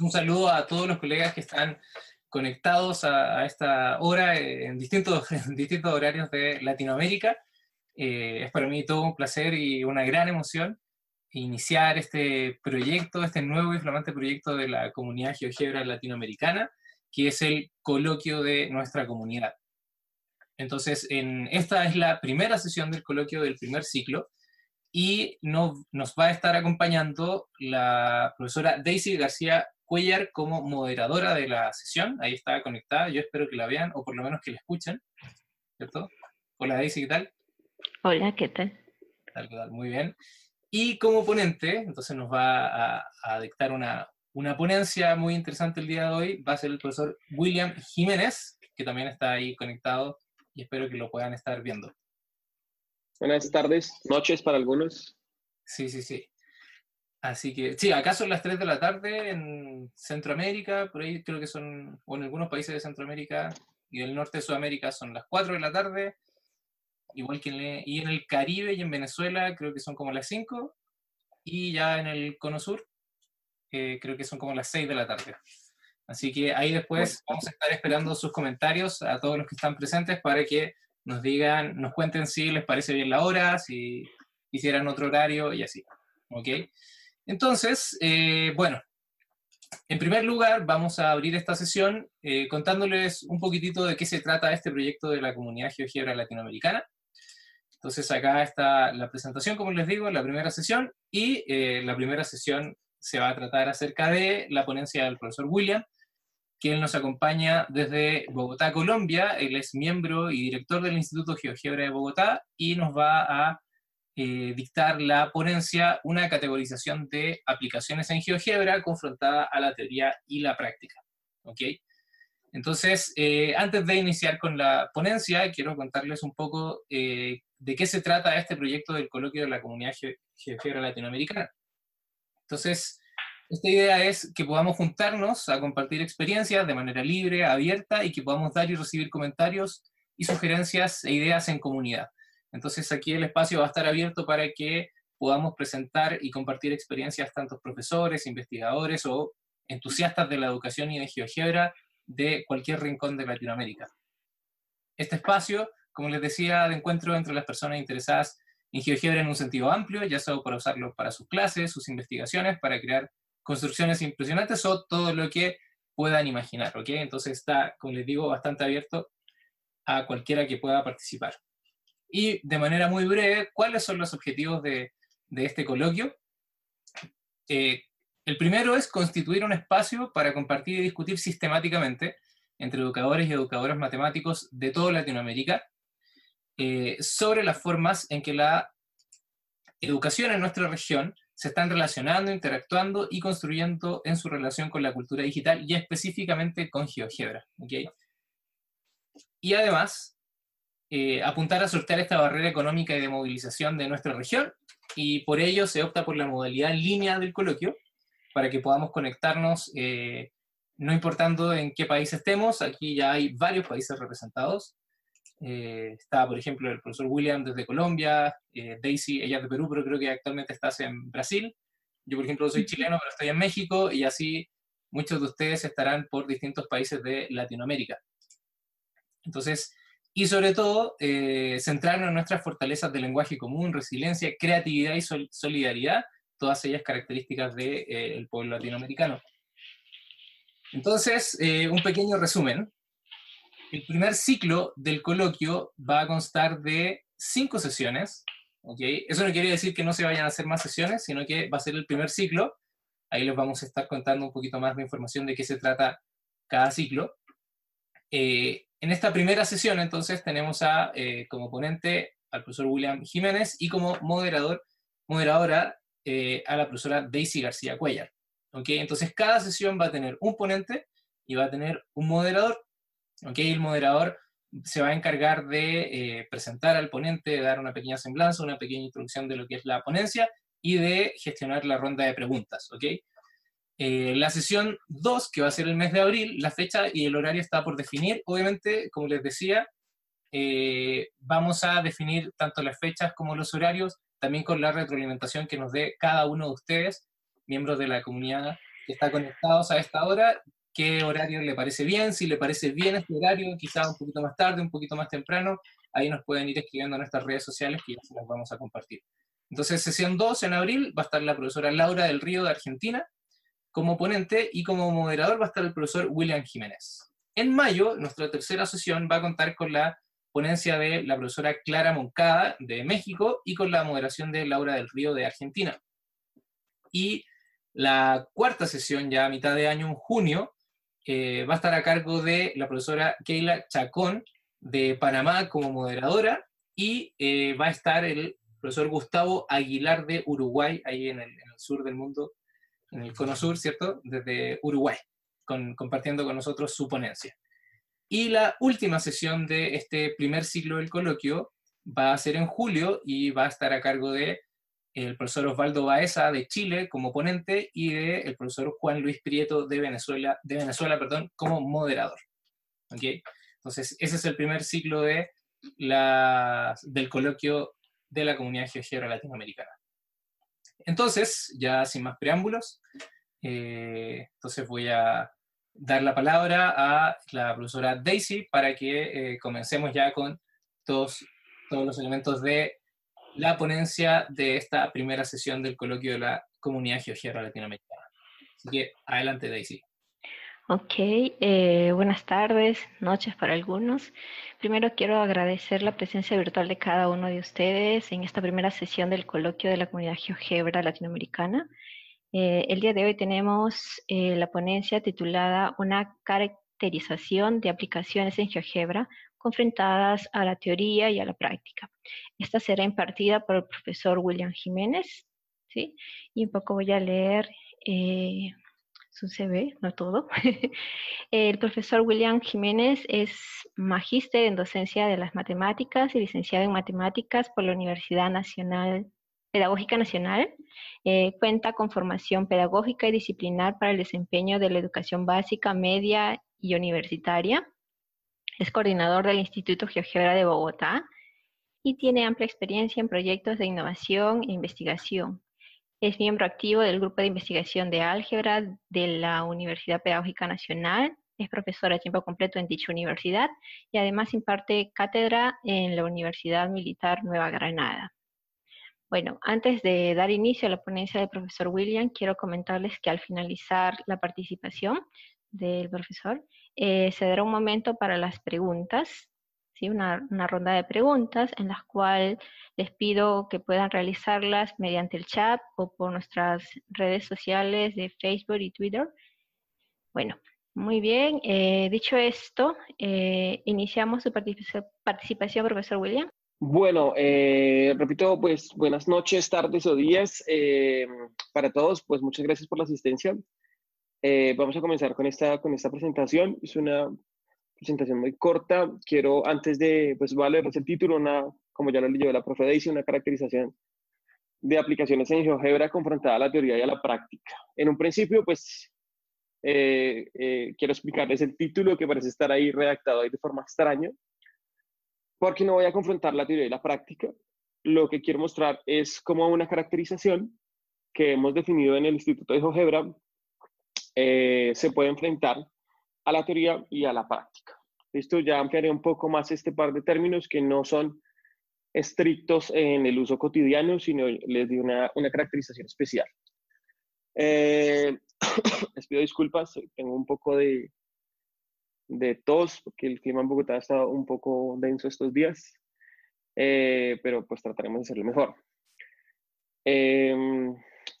Un saludo a todos los colegas que están conectados a, esta hora en distintos, distintos horarios de Latinoamérica. Eh, es para mí todo un placer y una gran emoción iniciar este proyecto, este nuevo y flamante proyecto de la comunidad GeoGebra latinoamericana, que es el coloquio de nuestra comunidad. Entonces, en, esta es la primera sesión del coloquio del primer ciclo y no, nos va a estar acompañando la profesora Daisy García Cuellar como moderadora de la sesión. Ahí está conectada, yo espero que la vean o por lo menos que la escuchen, ¿cierto? Hola Daisy, ¿qué tal? Hola, ¿qué tal? ¿Qué tal, qué tal? Muy bien. Y como ponente, entonces nos va a, dictar una, una ponencia muy interesante el día de hoy, va a ser el profesor William Jiménez, que también está ahí conectado y espero que lo puedan estar viendo. Buenas tardes, noches para algunos. Sí, sí, sí. Así que, sí, acá son las 3 de la tarde en Centroamérica, por ahí creo que son, o en algunos países de Centroamérica y del norte de Sudamérica son las 4 de la tarde, igual que en, el, y en el Caribe y en Venezuela creo que son como las 5, y ya en el Cono Sur eh, creo que son como las 6 de la tarde. Así que ahí después vamos a estar esperando sus comentarios a todos los que están presentes para que nos digan, nos cuenten si les parece bien la hora, si hicieran otro horario y así. ¿Ok? Entonces, eh, bueno, en primer lugar vamos a abrir esta sesión eh, contándoles un poquitito de qué se trata este proyecto de la comunidad GeoGebra latinoamericana. Entonces acá está la presentación, como les digo, la primera sesión, y eh, la primera sesión se va a tratar acerca de la ponencia del profesor William, él nos acompaña desde Bogotá, Colombia. Él es miembro y director del Instituto GeoGebra de Bogotá y nos va a eh, dictar la ponencia una categorización de aplicaciones en GeoGebra confrontada a la teoría y la práctica. ¿Ok? Entonces, eh, antes de iniciar con la ponencia, quiero contarles un poco eh, de qué se trata este proyecto del coloquio de la comunidad GeoGebra latinoamericana. Entonces, esta idea es que podamos juntarnos a compartir experiencias de manera libre, abierta y que podamos dar y recibir comentarios y sugerencias e ideas en comunidad. Entonces aquí el espacio va a estar abierto para que podamos presentar y compartir experiencias tanto profesores, investigadores o entusiastas de la educación y de GeoGebra de cualquier rincón de Latinoamérica. Este espacio, como les decía, de encuentro entre las personas interesadas en GeoGebra en un sentido amplio, ya sea para usarlo para sus clases, sus investigaciones, para crear construcciones impresionantes o todo lo que puedan imaginar, ¿ok? Entonces está, como les digo, bastante abierto a cualquiera que pueda participar. Y de manera muy breve, ¿cuáles son los objetivos de, este coloquio? Eh, el primero es constituir un espacio para compartir y discutir sistemáticamente entre educadores y educadoras matemáticos de toda Latinoamérica eh, sobre las formas en que la educación en nuestra región se están relacionando, interactuando y construyendo en su relación con la cultura digital y específicamente con GeoGebra. ¿okay? Y además, eh, apuntar a sortear esta barrera económica y de movilización de nuestra región y por ello se opta por la modalidad en línea del coloquio para que podamos conectarnos, eh, no importando en qué país estemos, aquí ya hay varios países representados, eh, está, por ejemplo, el profesor William desde Colombia, eh, Daisy, ella es de Perú, pero creo que actualmente estás en Brasil. Yo, por ejemplo, soy chileno, pero estoy en México, y así muchos de ustedes estarán por distintos países de Latinoamérica. Entonces, y sobre todo, eh, centrarnos en nuestras fortalezas de lenguaje común, resiliencia, creatividad y solidaridad, todas ellas características del pueblo latinoamericano. Entonces, un pequeño resumen. El primer ciclo del coloquio va a constar de cinco sesiones. ¿okay? Eso no quiere decir que no se vayan a hacer más sesiones, sino que va a ser el primer ciclo. Ahí les vamos a estar contando un poquito más de información de qué se trata cada ciclo. Eh, en esta primera sesión, entonces, tenemos a, eh, como ponente al profesor William Jiménez y como moderador, moderadora eh, a la profesora Daisy García Cuellar. ¿okay? Entonces, cada sesión va a tener un ponente y va a tener un moderador. Okay, el moderador se va a encargar de eh, presentar al ponente, dar una pequeña semblanza, una pequeña introducción de lo que es la ponencia y de gestionar la ronda de preguntas. ¿okay? Eh, la sesión 2, que va a ser el mes de abril, la fecha y el horario está por definir. Obviamente, como les decía, eh, vamos a definir tanto las fechas como los horarios, también con la retroalimentación que nos dé cada uno de ustedes, miembros de la comunidad que está conectados a esta hora, qué horario le parece bien, si le parece bien este horario, quizá un poquito más tarde, un poquito más temprano, ahí nos pueden ir escribiendo en nuestras redes sociales que ya se las vamos a compartir. Entonces, sesión 2 en abril va a estar la profesora Laura del Río de Argentina como ponente y como moderador va a estar el profesor William Jiménez. En mayo, nuestra tercera sesión va a contar con la ponencia de la profesora Clara Moncada de México y con la moderación de Laura del Río de Argentina. Y la cuarta sesión, ya a mitad de año, en junio, eh, va a estar a cargo de la profesora Keila Chacón de Panamá como moderadora y eh, va a estar el profesor Gustavo Aguilar de Uruguay, ahí en el, sur del mundo, en el cono sur, ¿cierto? Desde Uruguay, compartiendo con nosotros su ponencia. Y la última sesión de este primer ciclo del coloquio va a ser en julio y va a estar a cargo de el profesor Osvaldo Baeza de Chile como ponente y de el profesor Juan Luis Prieto de Venezuela, de Venezuela perdón, como moderador. ¿Okay? Entonces, ese es el primer ciclo de la, del coloquio de la comunidad GeoGebra latinoamericana. Entonces, ya sin más preámbulos, eh, entonces voy a dar la palabra a la profesora Daisy para que eh, comencemos ya con todos, los elementos de la ponencia de esta primera sesión del coloquio de la comunidad GeoGebra latinoamericana. Así que adelante Daisy. Ok, eh, buenas tardes, noches para algunos. Primero quiero agradecer la presencia virtual de cada uno de ustedes en esta primera sesión del coloquio de la comunidad GeoGebra latinoamericana. Eh, el día de hoy tenemos eh, la ponencia titulada Una caracterización de aplicaciones en GeoGebra confrontadas a la teoría y a la práctica. Esta será impartida por el profesor William Jiménez, ¿sí? Y un poco voy a leer CV, no todo. el profesor William Jiménez es magíster en docencia de las matemáticas y licenciado en matemáticas por la Universidad Nacional Pedagógica Nacional. Eh, cuenta con formación pedagógica y disciplinar para el desempeño de la educación básica, media y universitaria. Es coordinador del Instituto GeoGebra de Bogotá y tiene amplia experiencia en proyectos de innovación e investigación. Es miembro activo del Grupo de Investigación de Álgebra de la Universidad Pedagógica Nacional. Es profesora a tiempo completo en dicha universidad y además imparte cátedra en la Universidad Militar Nueva Granada. Bueno, antes de dar inicio a la ponencia del profesor William, quiero comentarles que al finalizar la participación del profesor, eh, se dará un momento para las preguntas una, ronda de preguntas en las cuales les pido que puedan realizarlas mediante el chat o por nuestras redes sociales de Facebook y Twitter. Bueno, muy bien. Eh, dicho esto, eh, iniciamos su participación, profesor William. Bueno, eh, repito, pues buenas noches, tardes o días para todos. Pues muchas gracias por la asistencia. vamos a comenzar con esta, con esta presentación. Es una presentación muy corta. Quiero, antes de, pues el título, una, como ya lo leyó la profe Daisy, una caracterización de aplicaciones en GeoGebra confrontada a la teoría y a la práctica. En un principio, pues, eh, eh, quiero explicarles el título que parece estar ahí redactado ahí de forma extraña, porque no voy a confrontar la teoría y la práctica. Lo que quiero mostrar es como una caracterización que hemos definido en el Instituto de GeoGebra eh, se puede enfrentar a la teoría y a la práctica. Esto ya ampliaré un poco más este par de términos que no son estrictos en el uso cotidiano, sino les di una, una caracterización especial. Eh, les pido disculpas, tengo un poco de, de tos, porque el clima en Bogotá ha estado un poco denso estos días, eh, pero pues trataremos de hacerlo mejor. Em,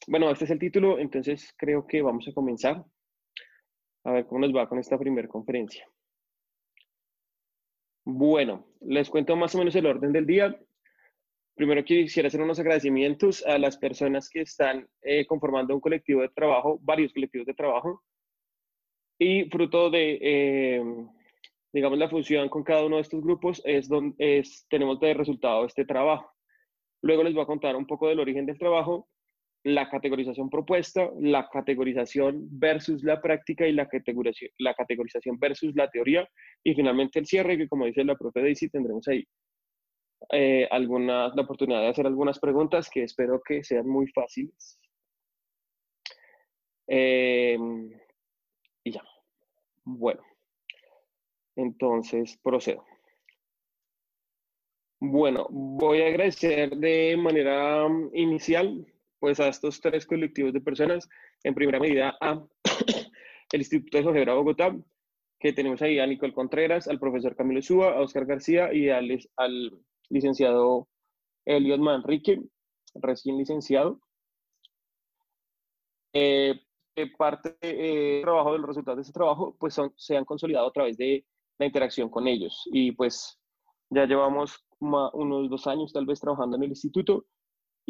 bueno, este es el título, entonces creo que vamos a comenzar a ver cómo nos va con esta primera conferencia. Bueno, les cuento más o menos el orden del día. Primero quisiera hacer unos agradecimientos a las personas que están eh, conformando un colectivo de trabajo, varios colectivos de trabajo, y fruto de, eh, digamos, la fusión con cada uno de estos grupos es donde es, tenemos de resultado este trabajo. Luego les voy a contar un poco del origen del trabajo la categorización propuesta, la categorización versus la práctica y la categorización, la categorización versus la teoría y finalmente el cierre que como dice la profe Daisy tendremos ahí eh, alguna, la oportunidad de hacer algunas preguntas que espero que sean muy fáciles. Em, y ya. Bueno. Entonces, procedo. Bueno, voy a agradecer de manera mm, inicial pues a estos tres colectivos de personas, en primera medida a el Instituto de Geografía Bogotá, que tenemos ahí a Nicole Contreras, al profesor Camilo Súa, a Oscar García y al, al licenciado Eliot Manrique, recién licenciado. Eh, parte del trabajo, de los resultados de ese trabajo, pues son, se han consolidado a través de la interacción con ellos. Y pues ya llevamos unos dos años tal vez trabajando en el instituto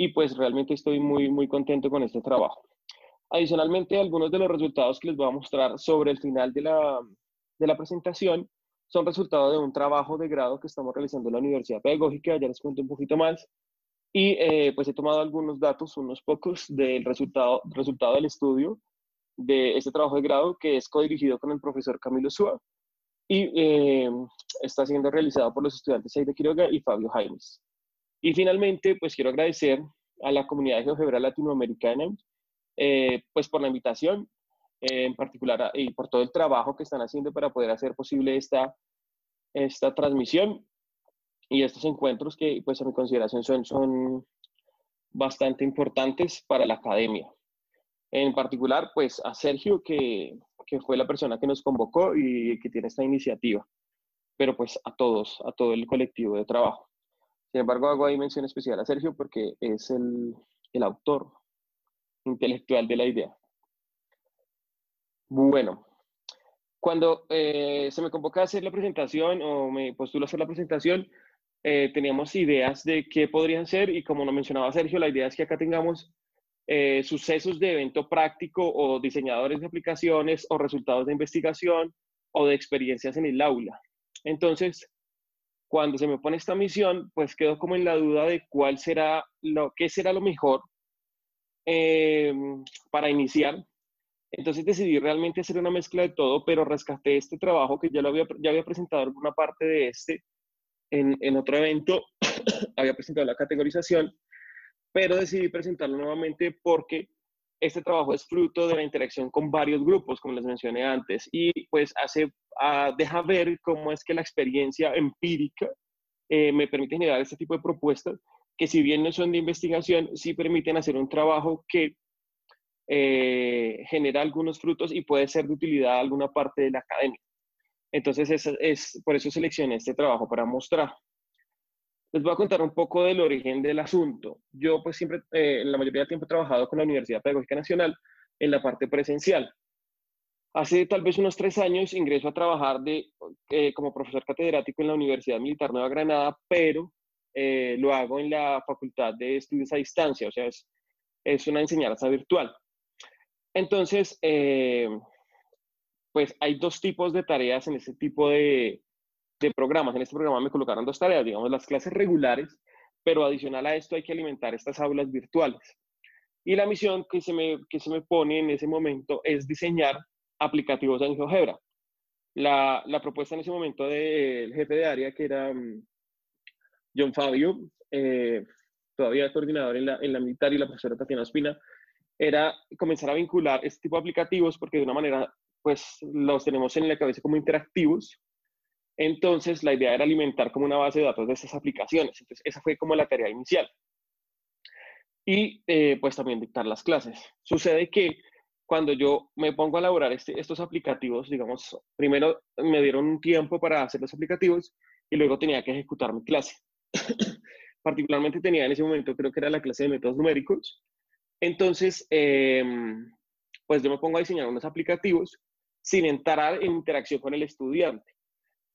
y pues realmente estoy muy, muy contento con este trabajo. Adicionalmente, algunos de los resultados que les voy a mostrar sobre el final de la, de la presentación son resultados de un trabajo de grado que estamos realizando en la Universidad Pedagógica, ya les cuento un poquito más. Y eh, pues he tomado algunos datos, unos pocos, del resultado, resultado del estudio de este trabajo de grado que es codirigido con el profesor Camilo Súa y eh, está siendo realizado por los estudiantes Aide Quiroga y Fabio Jaimes. Y finalmente, pues quiero agradecer a la comunidad de GeoGebra latinoamericana eh, pues por la invitación en particular y por todo el trabajo que están haciendo para poder hacer posible esta, esta transmisión y estos encuentros que pues a mi consideración son, son bastante importantes para la academia. En particular, pues a Sergio, que, que fue la persona que nos convocó y que tiene esta iniciativa, pero pues a todos, a todo el colectivo de trabajo. Sin embargo, hago ahí mención especial a Sergio porque es el, el autor intelectual de la idea. Bueno, cuando eh, se me convoca a hacer la presentación o me postulo a hacer la presentación, eh, teníamos ideas de qué podrían ser y como nos mencionaba Sergio, la idea es que acá tengamos eh, sucesos de evento práctico o diseñadores de aplicaciones o resultados de investigación o de experiencias en el aula. Entonces, cuando se me pone esta misión, pues quedo como en la duda de cuál será lo, qué será lo mejor para iniciar. Entonces decidí realmente hacer una mezcla de todo, pero rescaté este trabajo que ya, lo había, ya había presentado alguna parte de este en, en otro evento, había presentado la categorización, pero decidí presentarlo nuevamente porque este trabajo es fruto de la interacción con varios grupos, como les mencioné antes, y pues hace, ah, deja ver cómo es que la experiencia empírica eh, me permite generar este tipo de propuestas que si bien no son de investigación, sí permiten hacer un trabajo que eh, genera algunos frutos y puede ser de utilidad a alguna parte de la academia. Entonces, es, es, por eso seleccioné este trabajo para mostrar. Les voy a contar un poco del origen del asunto. Yo, pues, siempre, eh, la mayoría del tiempo he trabajado con la Universidad Pedagógica Nacional en la parte presencial. Hace tal vez unos tres años ingreso a trabajar de, eh, como profesor catedrático en la Universidad Militar Nueva Granada, pero lo hago en la Facultad de Estudios a Distancia, o sea, es, es una enseñanza virtual. Entonces, eh, pues hay dos tipos de tareas en este tipo de, programas. En este programa me colocaron dos tareas, digamos, las clases regulares, pero adicional a esto hay que alimentar estas aulas virtuales. Y la misión que se me, que se me pone en ese momento es diseñar aplicativos en GeoGebra. La, la propuesta en ese momento del jefe de área, que era mm, John Fabio, eh, todavía coordinador en la, en la militar, y la profesora Tatiana Espina, era comenzar a vincular este tipo de aplicativos porque de una manera, pues los tenemos en la cabeza como interactivos. Entonces, la idea era alimentar como una base de datos de esas aplicaciones. Entonces, esa fue como la tarea inicial. Y eh, pues también dictar las clases. Sucede que cuando yo me pongo a elaborar este, estos aplicativos, digamos, primero me dieron un tiempo para hacer los aplicativos y luego tenía que ejecutar mi clase. Particularmente tenía en ese momento, creo que era la clase de métodos numéricos, entonces, em, pues yo me pongo a diseñar unos aplicativos sin entrar en interacción con el estudiante.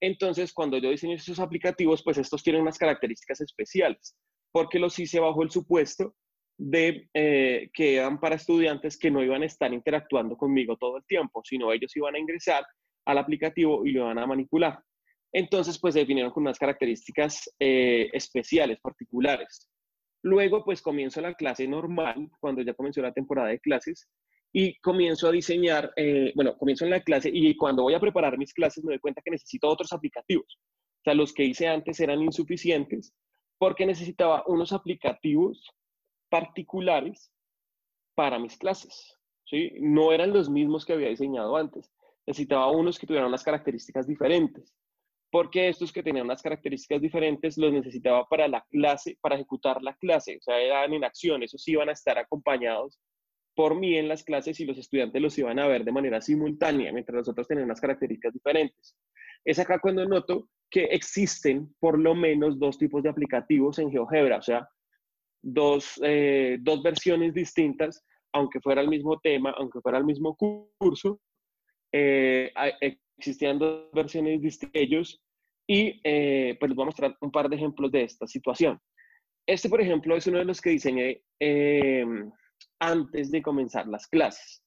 Entonces, cuando yo diseño esos aplicativos, pues estos tienen unas características especiales, porque los hice bajo el supuesto de eh, que eran para estudiantes que no iban a estar interactuando conmigo todo el tiempo, sino ellos iban a ingresar al aplicativo y lo iban a manipular. Entonces, pues se definieron con unas características eh, especiales, particulares. Luego, pues comienzo la clase normal, cuando ya comenzó la temporada de clases, y comienzo a diseñar, eh, bueno, comienzo en la clase y cuando voy a preparar mis clases me doy cuenta que necesito otros aplicativos. O sea, los que hice antes eran insuficientes porque necesitaba unos aplicativos particulares para mis clases. ¿sí? No eran los mismos que había diseñado antes. Necesitaba unos que tuvieran unas características diferentes, porque estos que tenían unas características diferentes los necesitaba para la clase, para ejecutar la clase, o sea, eran en acción, esos iban a estar acompañados por mí en las clases y los estudiantes los iban a ver de manera simultánea, mientras los otros tenían unas características diferentes. Es acá cuando noto que existen por lo menos dos tipos de aplicativos en GeoGebra, o sea, dos, eh, dos versiones distintas, aunque fuera el mismo tema, aunque fuera el mismo curso, eh, existían dos versiones distintas ellos y eh, pues les voy a mostrar un par de ejemplos de esta situación. Este, por ejemplo, es uno de los que diseñé antes de comenzar las clases.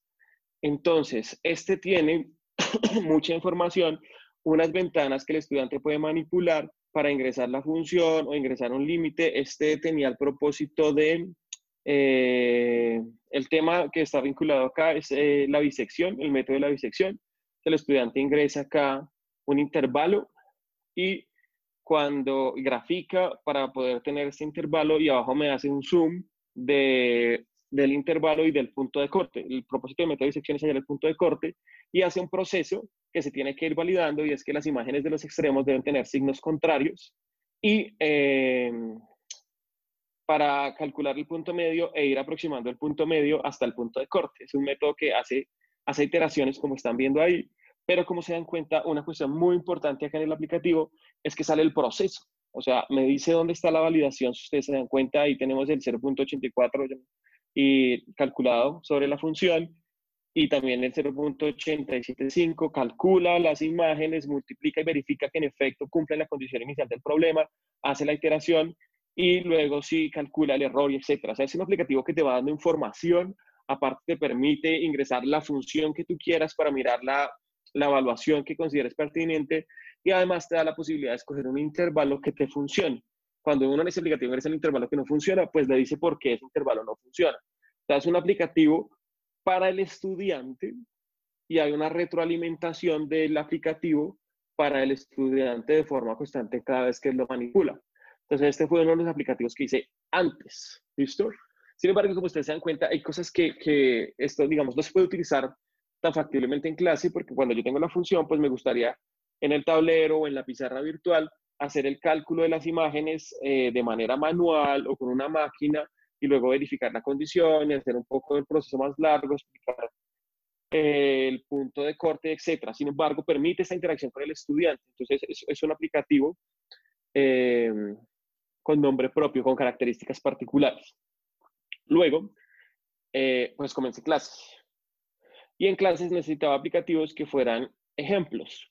Entonces, este tiene mucha información, unas ventanas que el estudiante puede manipular para ingresar la función o ingresar un límite. Este tenía el propósito de, eh, el tema que está vinculado acá es eh, la bisección, el método de la bisección. El estudiante ingresa acá un intervalo y cuando grafica para poder tener este intervalo y abajo me hace un zoom de del intervalo y del punto de corte. El propósito de método de disección es hallar el punto de corte y hace un proceso que se tiene que ir validando y es que las imágenes de los extremos deben tener signos contrarios y eh, para calcular el punto medio e ir aproximando el punto medio hasta el punto de corte. Es un método que hace, hace iteraciones como están viendo ahí, pero como se dan cuenta, una cuestión muy importante acá en el aplicativo es que sale el proceso. O sea, me dice dónde está la validación, si ustedes se dan cuenta, ahí tenemos el 0.84, y calculado sobre la función y también el 0.875 calcula las imágenes, multiplica y verifica que en efecto cumple la condición inicial del problema, hace la iteración y luego sí calcula el error y etcétera. O sea, es un aplicativo que te va dando información, aparte te permite ingresar la función que tú quieras para mirar la, la evaluación que consideres pertinente y además te da la posibilidad de escoger un intervalo que te funcione cuando uno en ese aplicativo ingresa el intervalo que no funciona, pues le dice por qué ese intervalo no funciona. Es un aplicativo para el estudiante y hay una retroalimentación del aplicativo para el estudiante de forma constante cada vez que lo manipula. Entonces, este fue uno de los aplicativos que hice antes, ¿listo? Sin embargo, como ustedes se dan cuenta, hay cosas que, que esto, digamos, no se puede utilizar tan factiblemente en clase porque cuando yo tengo la función, pues me gustaría en el tablero o en la pizarra virtual hacer el cálculo de las imágenes eh, de manera manual o con una máquina y luego verificar la condición y hacer un poco el proceso más largo, explicar eh, el punto de corte, etc. Sin embargo, permite esta interacción con el estudiante. Entonces, es, un aplicativo eh, con nombre propio, con características particulares. Luego, pues comencé clases. Y en clases necesitaba aplicativos que fueran ejemplos.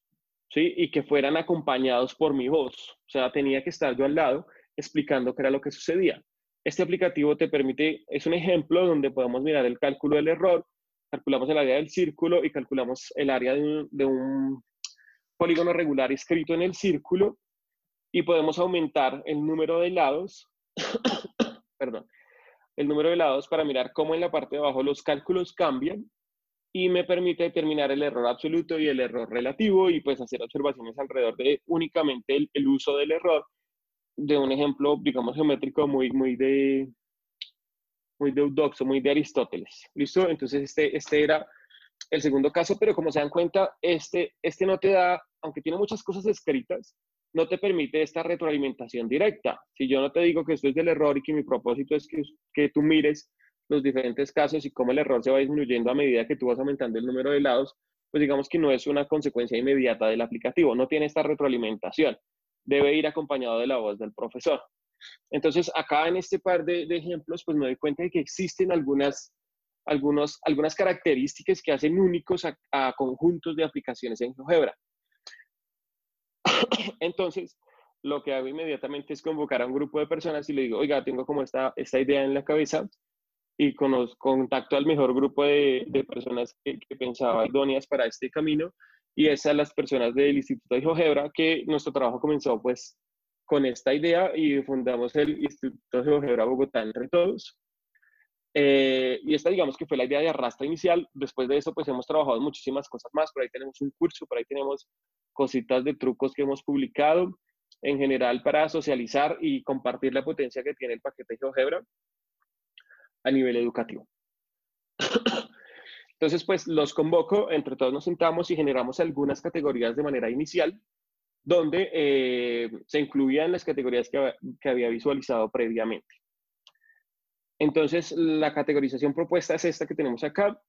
¿sí? Y que fueran acompañados por mi voz. O sea, tenía que estar yo al lado explicando qué era lo que sucedía. Este aplicativo te permite, es un ejemplo donde podemos mirar el cálculo del error, calculamos el área del círculo y calculamos el área de un, polígono regular escrito en el círculo y podemos aumentar el número de lados, perdón, el número de lados para mirar cómo en la parte de abajo los cálculos cambian y me permite determinar el error absoluto y el error relativo y pues hacer observaciones alrededor de únicamente el, uso del error de un ejemplo, digamos, geométrico muy, muy de muy muy de Aristóteles. ¿Listo? Entonces este, este era el segundo caso, pero como se dan cuenta, este, este no te da, aunque tiene muchas cosas escritas, no te permite esta retroalimentación directa. Si yo no te digo que esto es del error y que mi propósito es que, que tú mires los diferentes casos y cómo el error se va disminuyendo a medida que tú vas aumentando el número de lados, pues digamos que no es una consecuencia inmediata del aplicativo, no tiene esta retroalimentación, debe ir acompañado de la voz del profesor. Entonces, acá en este par de, ejemplos, pues me doy cuenta de que existen algunas, algunos, algunas características que hacen únicos a, conjuntos de aplicaciones en GeoGebra. Entonces, lo que hago inmediatamente es convocar a un grupo de personas y le digo, oiga, tengo como esta, esta idea en la cabeza, y contacto al mejor grupo de, personas que, pensaba idóneas para este camino y esas las personas del Instituto de GeoGebra que nuestro trabajo comenzó pues con esta idea y fundamos el Instituto de GeoGebra Bogotá entre todos. Eh, y esta digamos que fue la idea de arrastra inicial. Después de eso pues hemos trabajado muchísimas cosas más. Por ahí tenemos un curso, por ahí tenemos cositas de trucos que hemos publicado en general para socializar y compartir la potencia que tiene el paquete GeoGebra a nivel educativo. Entonces, pues los convoco, entre todos nos sentamos y generamos algunas categorías de manera inicial, donde eh, se incluían las categorías que, había visualizado previamente. Entonces, la categorización propuesta es esta que tenemos acá.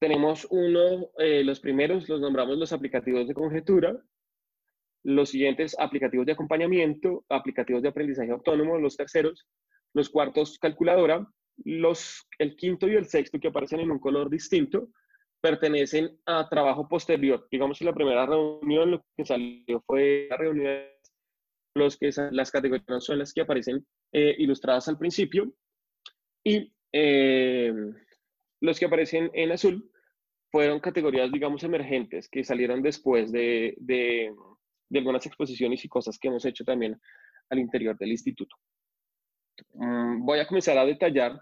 Tenemos uno, eh, los primeros los nombramos los aplicativos de conjetura, los siguientes aplicativos de acompañamiento, aplicativos de aprendizaje autónomo, los terceros, los cuartos calculadora, los, el quinto y el sexto que aparecen en un color distinto pertenecen a trabajo posterior. Digamos que la primera reunión lo que salió fue la reunión, los que las categorías son las que aparecen eh, ilustradas al principio y eh, los que aparecen en azul fueron categorías, digamos, emergentes que salieron después de, de, algunas exposiciones y cosas que hemos hecho también al interior del instituto. Mm, voy a comenzar a detallar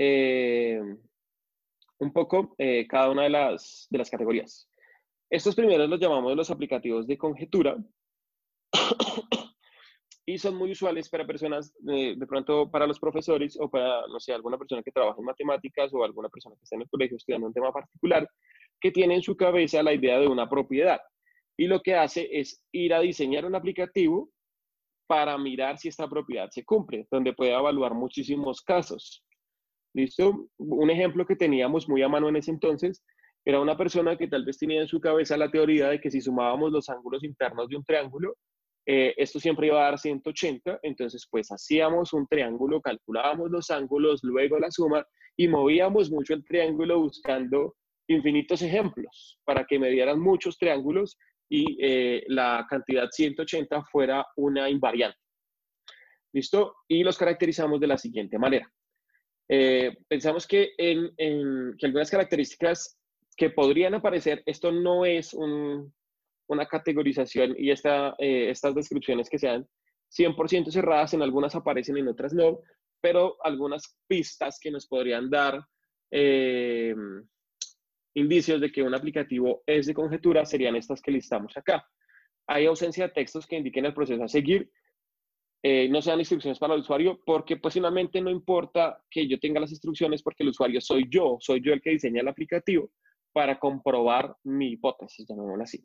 eh, un poco eh, cada una de las, de las categorías. Estos primeros los llamamos los aplicativos de conjetura y son muy usuales para personas, eh, de pronto para los profesores o para, no sé, alguna persona que trabaja en matemáticas o alguna persona que está en el colegio estudiando un tema particular, que tiene en su cabeza la idea de una propiedad. Y lo que hace es ir a diseñar un aplicativo para mirar si esta propiedad se cumple, donde puede evaluar muchísimos casos. ¿Listo? Un ejemplo que teníamos muy a mano en ese entonces era una persona que tal vez tenía en su cabeza la teoría de que si sumábamos los ángulos internos de un triángulo, eh, esto siempre iba a dar 180, entonces pues hacíamos un triángulo, calculábamos los ángulos, luego la suma y movíamos mucho el triángulo buscando infinitos ejemplos para que me dieran muchos triángulos y eh, la cantidad 180 fuera una invariante. ¿Listo? Y los caracterizamos de la siguiente manera. Eh, pensamos que, en, algunas características que podrían aparecer, esto no es una categorización y eh, estas descripciones que sean 100% cerradas, en algunas aparecen, en otras no, pero algunas pistas que nos podrían dar eh, indicios de que un aplicativo es de conjetura serían estas que listamos acá. Hay ausencia de textos que indiquen el proceso a seguir, eh, no sean instrucciones para el usuario, porque pues finalmente no importa que yo tenga las instrucciones porque el usuario soy yo, soy yo el que diseña el aplicativo para comprobar mi hipótesis, llamémoslo así.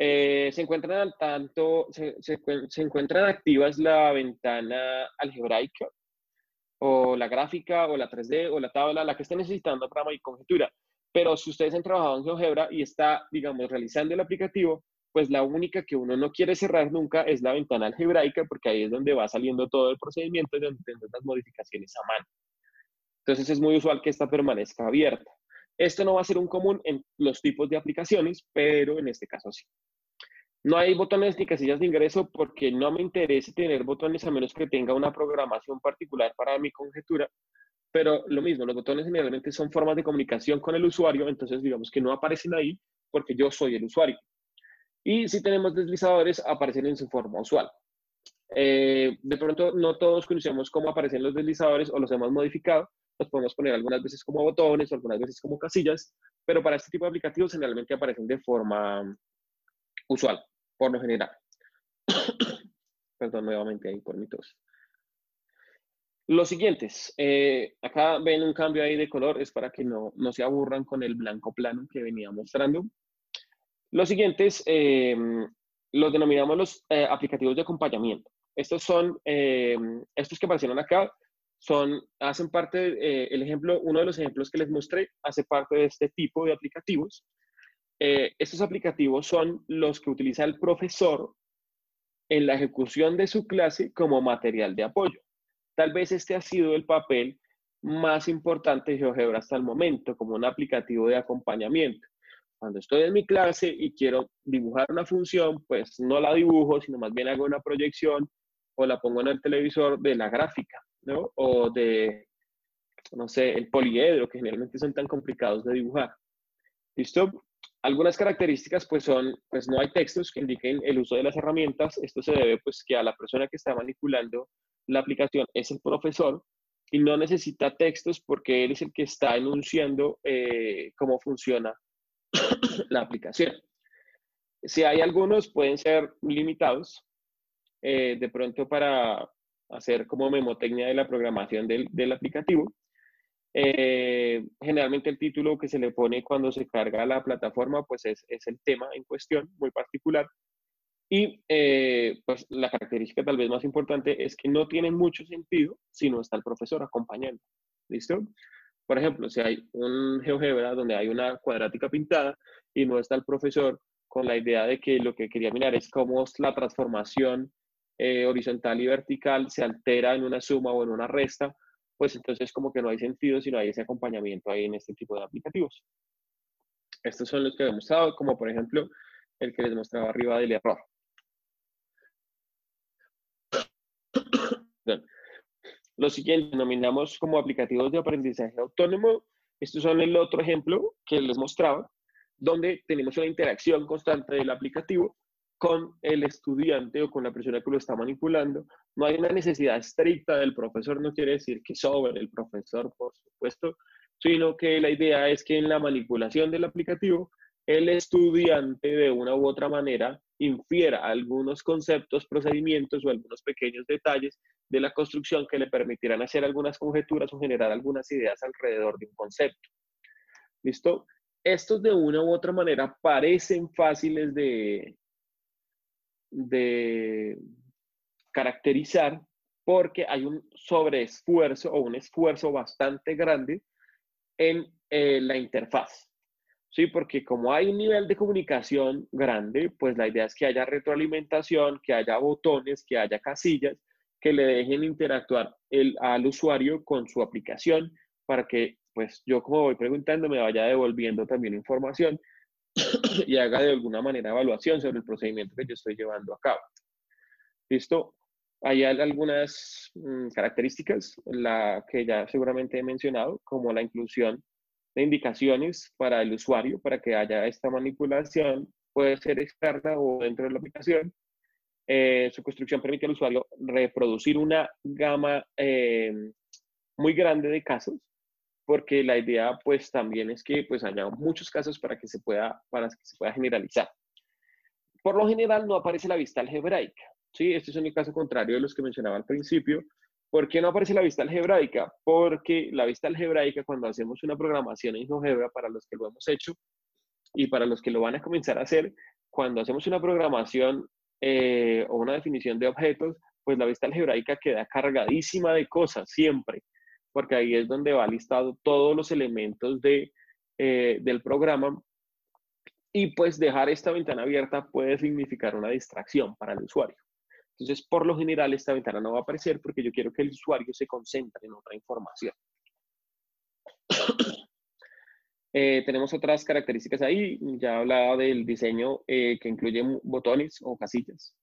Eh, se encuentran tanto, se, se, encuentran activas la ventana algebraica o la gráfica o la 3D o la tabla, la que esté necesitando para mi conjetura. Pero si ustedes han trabajado en GeoGebra y está, digamos, realizando el aplicativo, pues la única que uno no quiere cerrar nunca es la ventana algebraica, porque ahí es donde va saliendo todo el procedimiento y donde tenemos las modificaciones a mano. Entonces es muy usual que esta permanezca abierta. Esto no va a ser un común en los tipos de aplicaciones, pero en este caso sí. No hay botones ni casillas de ingreso porque no me interesa tener botones a menos que tenga una programación particular para mi conjetura. Pero lo mismo, los botones generalmente son formas de comunicación con el usuario, entonces digamos que no aparecen ahí porque yo soy el usuario. Y si tenemos deslizadores, aparecen en su forma usual. Eh, de pronto, no todos conocemos cómo aparecen los deslizadores o los hemos modificado. Los podemos poner algunas veces como botones o algunas veces como casillas, pero para este tipo de aplicativos generalmente aparecen de forma usual, por lo general. Perdón nuevamente ahí por mi tos. Los siguientes, eh, acá ven un cambio ahí de color, es para que no, no se aburran con el blanco plano que venía mostrando. Los siguientes eh, los denominamos los eh, aplicativos de acompañamiento. Estos son, eh, estos que aparecieron acá, son, hacen parte, el ejemplo, uno de los ejemplos que les mostré hace parte de este tipo de aplicativos. estos aplicativos son los que utiliza el profesor en la ejecución de su clase como material de apoyo. Tal vez este ha sido el papel más importante de GeoGebra hasta el momento, como un aplicativo de acompañamiento. Cuando estoy en mi clase y quiero dibujar una función, pues no la dibujo, sino más bien hago una proyección o la pongo en el televisor de la gráfica, ¿no? O de, no sé, el poliedro, que generalmente son tan complicados de dibujar. ¿Listo? Algunas características, pues son, pues no hay textos que indiquen el uso de las herramientas. Esto se debe, pues, que a la persona que está manipulando la aplicación es el profesor y no necesita textos porque él es el que está enunciando eh, cómo funciona la aplicación. Si hay algunos, pueden ser limitados, eh, de pronto para hacer como memotecnia de la programación del, aplicativo. Eh, generalmente el título que se le pone cuando se carga la plataforma, pues es, es el tema en cuestión, muy particular. Y eh, pues la característica tal vez más importante es que no tiene mucho sentido si no está el profesor acompañando. ¿Listo? Por ejemplo, si hay un GeoGebra donde hay una cuadrática pintada y no está el profesor con la idea de que lo que quería mirar es cómo la transformación eh, horizontal y vertical se altera en una suma o en una resta, pues entonces como que no hay sentido si no hay ese acompañamiento ahí en este tipo de aplicativos. Estos son los que he demostrado, como por ejemplo el que les mostraba arriba del error. Lo siguiente denominamos como aplicativos de aprendizaje autónomo. Estos son el otro ejemplo que les mostraba, donde tenemos una interacción constante del aplicativo con el estudiante o con la persona que lo está manipulando. No hay una necesidad estricta del profesor, no quiere decir que sobre el profesor, por supuesto, sino que la idea es que en la manipulación del aplicativo, el estudiante de una u otra manera infiera algunos conceptos, procedimientos o algunos pequeños detalles de la construcción que le permitirán hacer algunas conjeturas o generar algunas ideas alrededor de un concepto. ¿Listo? Estos de una u otra manera parecen fáciles de, caracterizar porque hay un sobreesfuerzo o un esfuerzo bastante grande en eh, la interfaz. Sí, porque como hay un nivel de comunicación grande, pues la idea es que haya retroalimentación, que haya botones, que haya casillas que le dejen interactuar el, al usuario con su aplicación para que pues yo como voy preguntando me vaya devolviendo también información y haga de alguna manera evaluación sobre el procedimiento que yo estoy llevando a cabo. ¿Listo? Hay algunas mm, características, la que ya seguramente he mencionado, como la inclusión indicaciones para el usuario, para que haya esta manipulación, puede ser externa o dentro de la aplicación. Eh, su construcción permite al usuario reproducir una gama eh, muy grande de casos porque la idea pues también es que pues haya muchos casos para que se pueda, para que se pueda generalizar. Por lo general no aparece la vista algebraica, ¿sí? Este es un caso contrario de los que mencionaba al principio. ¿Por qué no aparece la vista algebraica? Porque la vista algebraica cuando hacemos una programación en GeoGebra, para los que lo hemos hecho y para los que lo van a comenzar a hacer, cuando hacemos una programación eh, o una definición de objetos, pues la vista algebraica queda cargadísima de cosas siempre porque ahí es donde va listado todos los elementos de, eh, del programa. Y pues dejar esta ventana abierta puede significar una distracción para el usuario. Entonces, por lo general, esta ventana no va a aparecer porque yo quiero que el usuario se concentre en otra información. Eh, tenemos otras características ahí. Ya hablaba del diseño eh, que incluye botones o casillas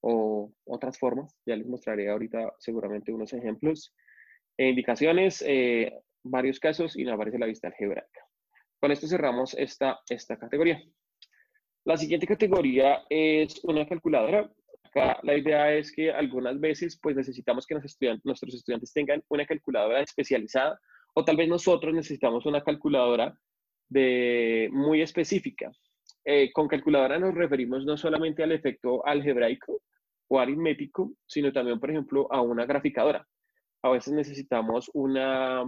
o otras formas. Ya les mostraré ahorita seguramente unos ejemplos indicaciones, eh, varios casos y no aparece la vista algebraica. Con esto cerramos esta, esta categoría. La siguiente categoría es una calculadora. Acá la idea es que algunas veces pues necesitamos que nuestros estudiantes tengan una calculadora especializada o tal vez nosotros necesitamos una calculadora de, muy específica. Eh, con calculadora nos referimos no solamente al efecto algebraico o aritmético, sino también, por ejemplo, a una graficadora a veces necesitamos una,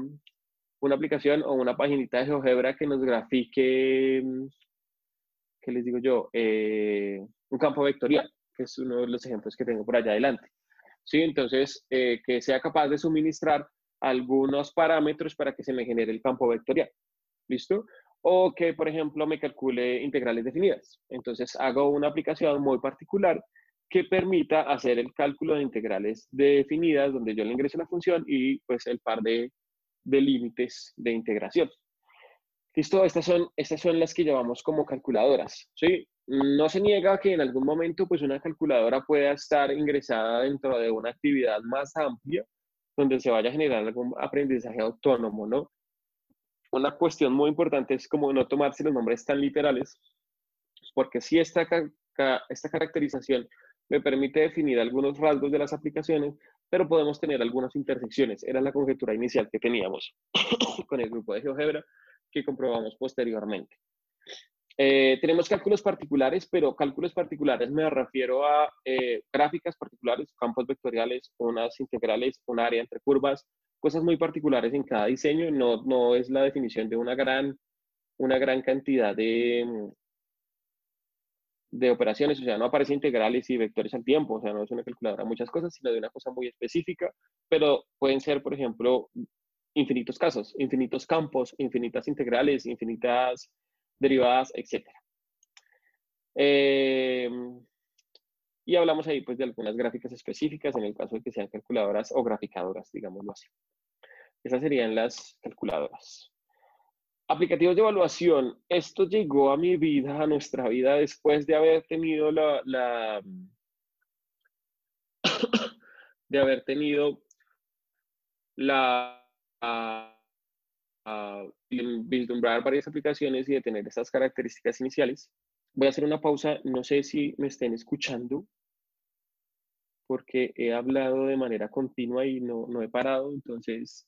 una aplicación o una paginita de GeoGebra que nos grafique, ¿qué les digo yo? Eh, un campo vectorial, que es uno de los ejemplos que tengo por allá adelante. ¿Sí? Entonces, eh, que sea capaz de suministrar algunos parámetros para que se me genere el campo vectorial. ¿Listo? O que, por ejemplo, me calcule integrales definidas. Entonces, hago una aplicación muy particular que permita hacer el cálculo de integrales definidas, donde yo le ingreso la función y pues el par de, de límites de integración. Listo, estas son, estas son las que llamamos como calculadoras, ¿sí? No se niega que en algún momento pues una calculadora pueda estar ingresada dentro de una actividad más amplia, donde se vaya a generar algún aprendizaje autónomo, ¿no? Una cuestión muy importante es como no tomarse los nombres tan literales, porque si esta, esta caracterización me permite definir algunos rasgos de las aplicaciones, pero podemos tener algunas intersecciones. Era la conjetura inicial que teníamos con el grupo de GeoGebra que comprobamos posteriormente. Eh, tenemos cálculos particulares, pero cálculos particulares me refiero a eh, gráficas particulares, campos vectoriales, unas integrales, un área entre curvas, cosas muy particulares en cada diseño, no, no es la definición de una gran, una gran cantidad de, de operaciones, o sea, no aparece integrales y vectores al tiempo, o sea, no es una calculadora muchas cosas, sino de una cosa muy específica, pero pueden ser, por ejemplo, infinitos casos, infinitos campos, infinitas integrales, infinitas derivadas, etc. Eh, y hablamos ahí pues de algunas gráficas específicas en el caso de que sean calculadoras o graficadoras, digámoslo así. Esas serían las calculadoras. Aplicativos de evaluación. Esto llegó a mi vida, a nuestra vida, después de haber tenido la, la de haber tenido la vislumbrar varias aplicaciones y de tener estas características iniciales. Voy a hacer una pausa, no sé si me estén escuchando, porque he hablado de manera continua y no, no he parado, entonces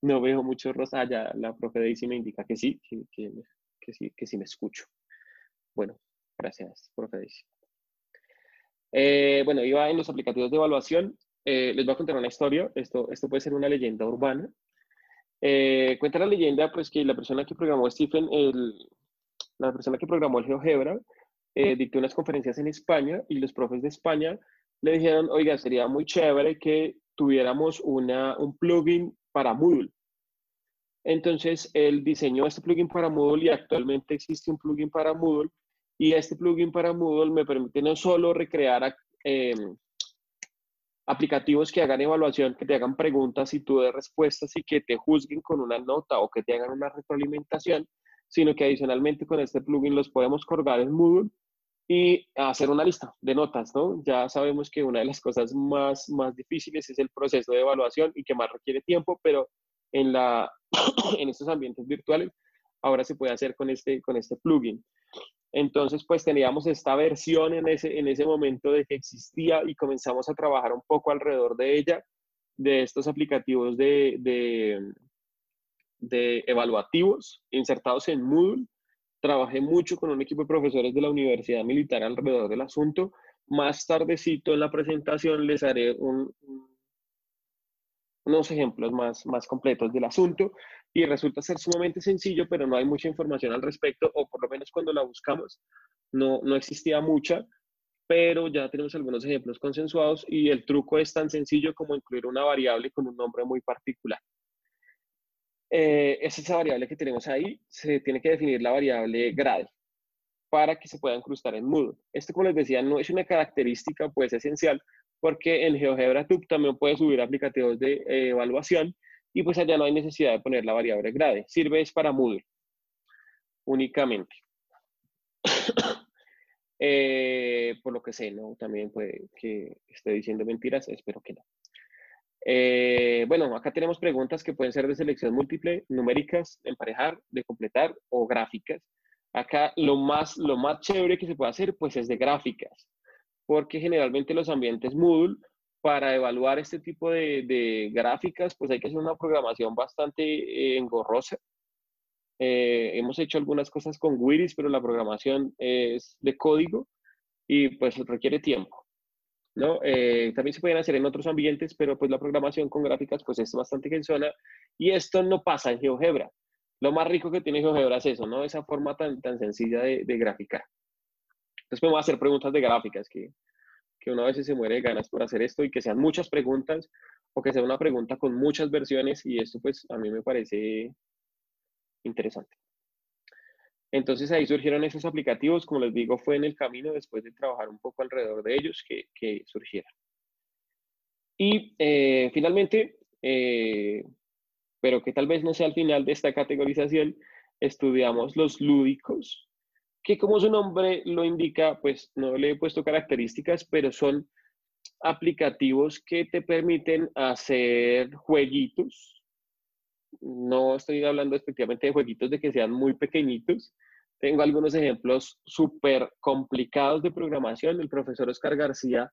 no veo mucho rosa. Ah, ya la profe Daisy me indica que sí, que, que, sí, que sí me escucho. Bueno, gracias, profe Daisy. Eh, bueno, iba en los aplicativos de evaluación. Eh, les voy a contar una historia. Esto, esto puede ser una leyenda urbana. Eh, cuenta la leyenda, pues, que la persona que programó Stephen, el, la persona que programó el GeoGebra, eh, dictó unas conferencias en España y los profes de España le dijeron, oiga, sería muy chévere que tuviéramos una, un plugin para Moodle. Entonces, él diseñó este plugin para Moodle y actualmente existe un plugin para Moodle. Y este plugin para Moodle me permite no solo recrear eh, aplicativos que hagan evaluación, que te hagan preguntas y tú des respuestas y que te juzguen con una nota o que te hagan una retroalimentación, sino que adicionalmente con este plugin los podemos colgar en Moodle y hacer una lista de notas, ¿no? Ya sabemos que una de las cosas más, más difíciles es el proceso de evaluación y que más requiere tiempo, pero en, la, en estos ambientes virtuales ahora se puede hacer con este, con este plugin. Entonces, pues teníamos esta versión en ese, en ese momento de que existía y comenzamos a trabajar un poco alrededor de ella, de estos aplicativos de, de, evaluativos insertados en Moodle. Trabajé mucho con un equipo de profesores de la Universidad Militar alrededor del asunto. Más tardecito en la presentación les haré un, unos ejemplos más, más completos del asunto y resulta ser sumamente sencillo, pero no hay mucha información al respecto, o por lo menos cuando la buscamos no, no existía mucha, pero ya tenemos algunos ejemplos consensuados y el truco es tan sencillo como incluir una variable con un nombre muy particular. Eh, es esa variable que tenemos ahí, se tiene que definir la variable grade para que se pueda incrustar en Moodle. Esto, como les decía, no es una característica pues esencial, porque en GeoGebra tú también puedes subir aplicativos de eh, evaluación y pues allá no hay necesidad de poner la variable grade. Sirve es para Moodle únicamente. Eh, por lo que sé, ¿no? También puede que esté diciendo mentiras, espero que no. Eh, bueno, acá tenemos preguntas que pueden ser de selección múltiple, numéricas, emparejar, de completar o gráficas. Acá lo más, lo más chévere que se puede hacer, pues es de gráficas, porque generalmente los ambientes Moodle para evaluar este tipo de, gráficas, pues hay que hacer una programación bastante eh, engorrosa. Eh, hemos hecho algunas cosas con Wiris, pero la programación es de código y pues requiere tiempo. ¿no? Eh, también se pueden hacer en otros ambientes, pero pues la programación con gráficas pues es bastante gensona y esto no pasa en GeoGebra. Lo más rico que tiene GeoGebra es eso, ¿no? Esa forma tan, tan sencilla de, de graficar. Entonces podemos hacer preguntas de gráficas que, que uno a veces se muere de ganas por hacer esto y que sean muchas preguntas o que sea una pregunta con muchas versiones y esto pues a mí me parece interesante. Entonces ahí surgieron esos aplicativos, como les digo, fue en el camino después de trabajar un poco alrededor de ellos que, que surgieron. Y eh, finalmente, eh, pero que tal vez no sea al final de esta categorización, estudiamos los lúdicos, que como su nombre lo indica, pues no le he puesto características, pero son aplicativos que te permiten hacer jueguitos. No estoy hablando efectivamente de jueguitos de que sean muy pequeñitos. Tengo algunos ejemplos súper complicados de programación. El profesor Oscar García,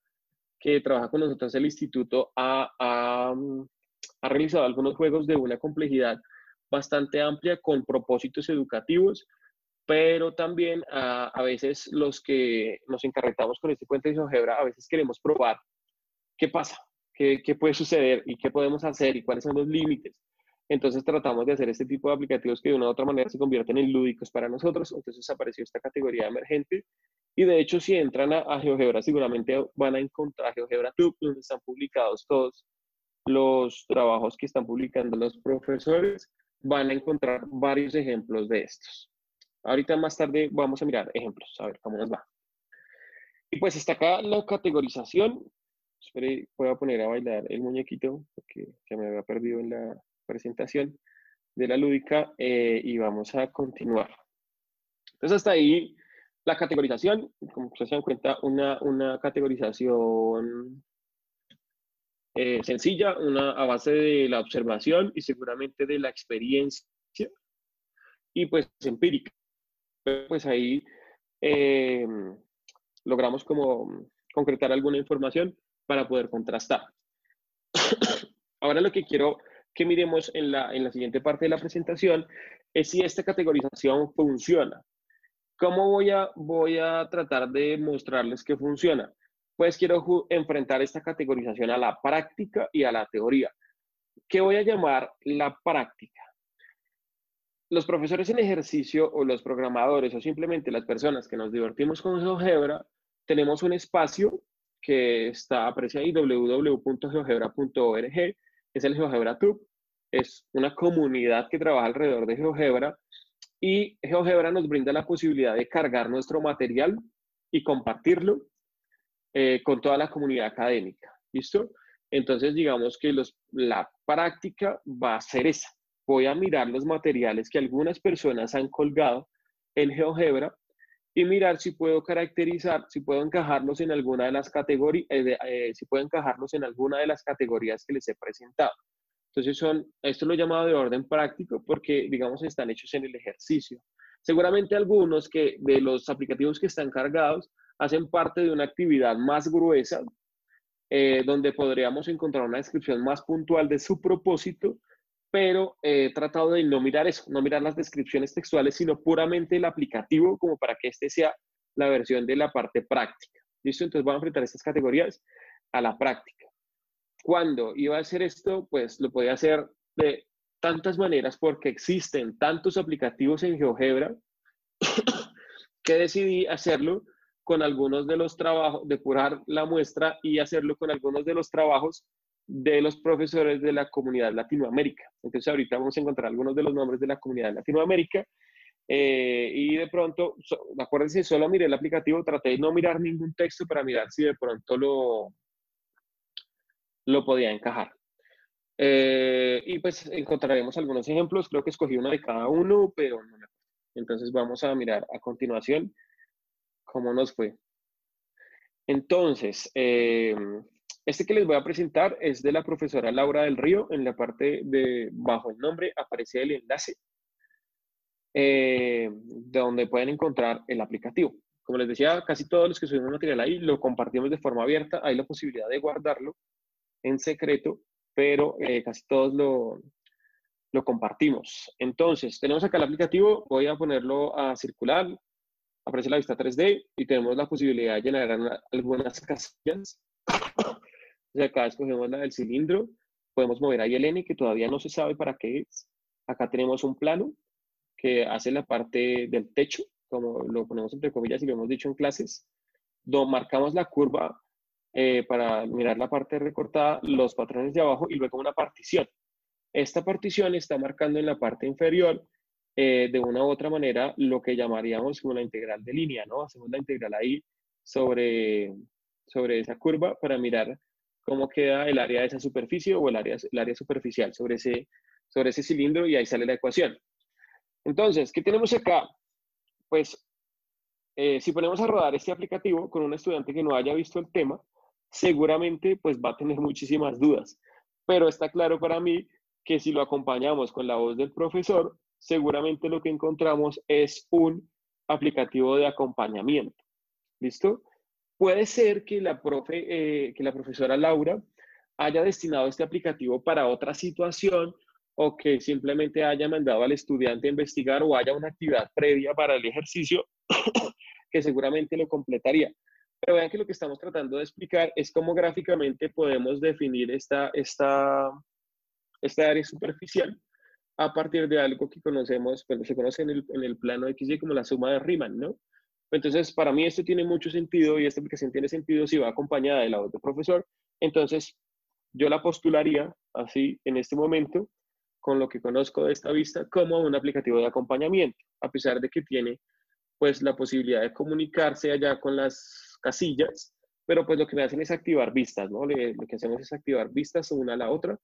que trabaja con nosotros en el instituto, ha, ha, ha realizado algunos juegos de una complejidad bastante amplia con propósitos educativos pero también a, a, veces los que nos encarretamos con este puente de GeoGebra, a veces queremos probar qué pasa, qué, qué puede suceder y qué podemos hacer y cuáles son los límites. Entonces tratamos de hacer este tipo de aplicativos que de una u otra manera se convierten en lúdicos para nosotros. Entonces apareció esta categoría emergente. Y de hecho, si entran a, GeoGebra, seguramente van a encontrar GeoGebra Tube, donde están publicados todos los trabajos que están publicando los profesores. Van a encontrar varios ejemplos de estos. Ahorita más tarde vamos a mirar ejemplos, a ver cómo nos va. Y pues está acá la categorización. Voy a poner a bailar el muñequito porque se me había perdido en la, presentación de la lúdica eh, y vamos a continuar. Entonces hasta ahí la categorización, como se dan cuenta, una, una categorización eh, sencilla, una a base de la observación y seguramente de la experiencia y pues empírica. Pues ahí eh, logramos como concretar alguna información para poder contrastar. Ahora lo que quiero que miremos en la, en la siguiente parte de la presentación es si esta categorización funciona. ¿Cómo voy a, voy a tratar de mostrarles que funciona? Pues quiero enfrentar esta categorización a la práctica y a la teoría. ¿Qué voy a llamar la práctica? Los profesores en ejercicio o los programadores o simplemente las personas que nos divertimos con GeoGebra, tenemos un espacio que está, aparece ahí, www.geogebra.org, es el GeoGebra Tube, es una comunidad que trabaja alrededor de GeoGebra y GeoGebra nos brinda la posibilidad de cargar nuestro material y compartirlo eh, con toda la comunidad académica. ¿Listo? Entonces, digamos que los, la práctica va a ser esa. Voy a mirar los materiales que algunas personas han colgado en GeoGebra y mirar si puedo caracterizar, si puedo encajarlos en alguna de las categorías, eh, eh, si puedo encajarlos en alguna de las categorías que les he presentado. Entonces, son, esto lo he llamado de orden práctico porque, digamos, están hechos en el ejercicio. Seguramente algunos que de los aplicativos que están cargados hacen parte de una actividad más gruesa, eh, donde podríamos encontrar una descripción más puntual de su propósito, pero he tratado de no mirar eso, no mirar las descripciones textuales, sino puramente el aplicativo, como para que este sea la versión de la parte práctica. ¿Listo? Entonces, vamos a enfrentar estas categorías a la práctica cuando iba a hacer esto, pues lo podía hacer de tantas maneras porque existen tantos aplicativos en GeoGebra que decidí hacerlo con algunos de los trabajos, depurar la muestra y hacerlo con algunos de los trabajos de los profesores de la comunidad Latinoamérica. Entonces ahorita vamos a encontrar algunos de los nombres de la comunidad Latinoamérica eh, y de pronto, acuérdense, solo miré el aplicativo, traté de no mirar ningún texto para mirar si de pronto lo, lo podía encajar. Eh, y pues encontraremos algunos ejemplos, creo que escogí uno de cada uno, pero no me Entonces vamos a mirar a continuación cómo nos fue. Entonces, eh, este que les voy a presentar es de la profesora Laura del Río. En la parte de bajo el nombre aparece el enlace eh, donde pueden encontrar el aplicativo. Como les decía, casi todos los que subimos material ahí lo compartimos de forma abierta. Hay la posibilidad de guardarlo en secreto, pero eh, casi todos lo, lo compartimos. Entonces, tenemos acá el aplicativo, voy a ponerlo a circular, aparece la vista 3D y tenemos la posibilidad de llenar algunas casillas. Acá escogemos la del cilindro, podemos mover ahí el N que todavía no se sabe para qué es. Acá tenemos un plano que hace la parte del techo, como lo ponemos entre comillas y lo hemos dicho en clases. Do, marcamos la curva eh, para mirar la parte recortada, los patrones de abajo y luego una partición. Esta partición está marcando en la parte inferior eh, de una u otra manera lo que llamaríamos como la integral de línea, ¿no? Hacemos la integral ahí sobre, sobre esa curva para mirar cómo queda el área de esa superficie o el área, el área superficial sobre ese, sobre ese cilindro y ahí sale la ecuación. Entonces, ¿qué tenemos acá? Pues, eh, si ponemos a rodar este aplicativo con un estudiante que no haya visto el tema, seguramente pues va a tener muchísimas dudas. Pero está claro para mí que si lo acompañamos con la voz del profesor, seguramente lo que encontramos es un aplicativo de acompañamiento. ¿Listo? Puede ser que la, profe, eh, que la profesora Laura haya destinado este aplicativo para otra situación o que simplemente haya mandado al estudiante a investigar o haya una actividad previa para el ejercicio que seguramente lo completaría Pero vean que lo que estamos tratando de explicar es cómo gráficamente podemos definir esta, esta, esta área superficial a partir de algo que conocemos, bueno, se conoce en el, en el plano XY como la suma de Riemann, ¿no? Entonces, para mí esto tiene mucho sentido y esta aplicación tiene sentido si va acompañada de la voz del profesor. Entonces, yo la postularía así en este momento, con lo que conozco de esta vista, como un aplicativo de acompañamiento, a pesar de que tiene pues la posibilidad de comunicarse allá con las casillas, pero pues lo que me hacen es activar vistas, ¿no? lo que hacemos es activar vistas una a la otra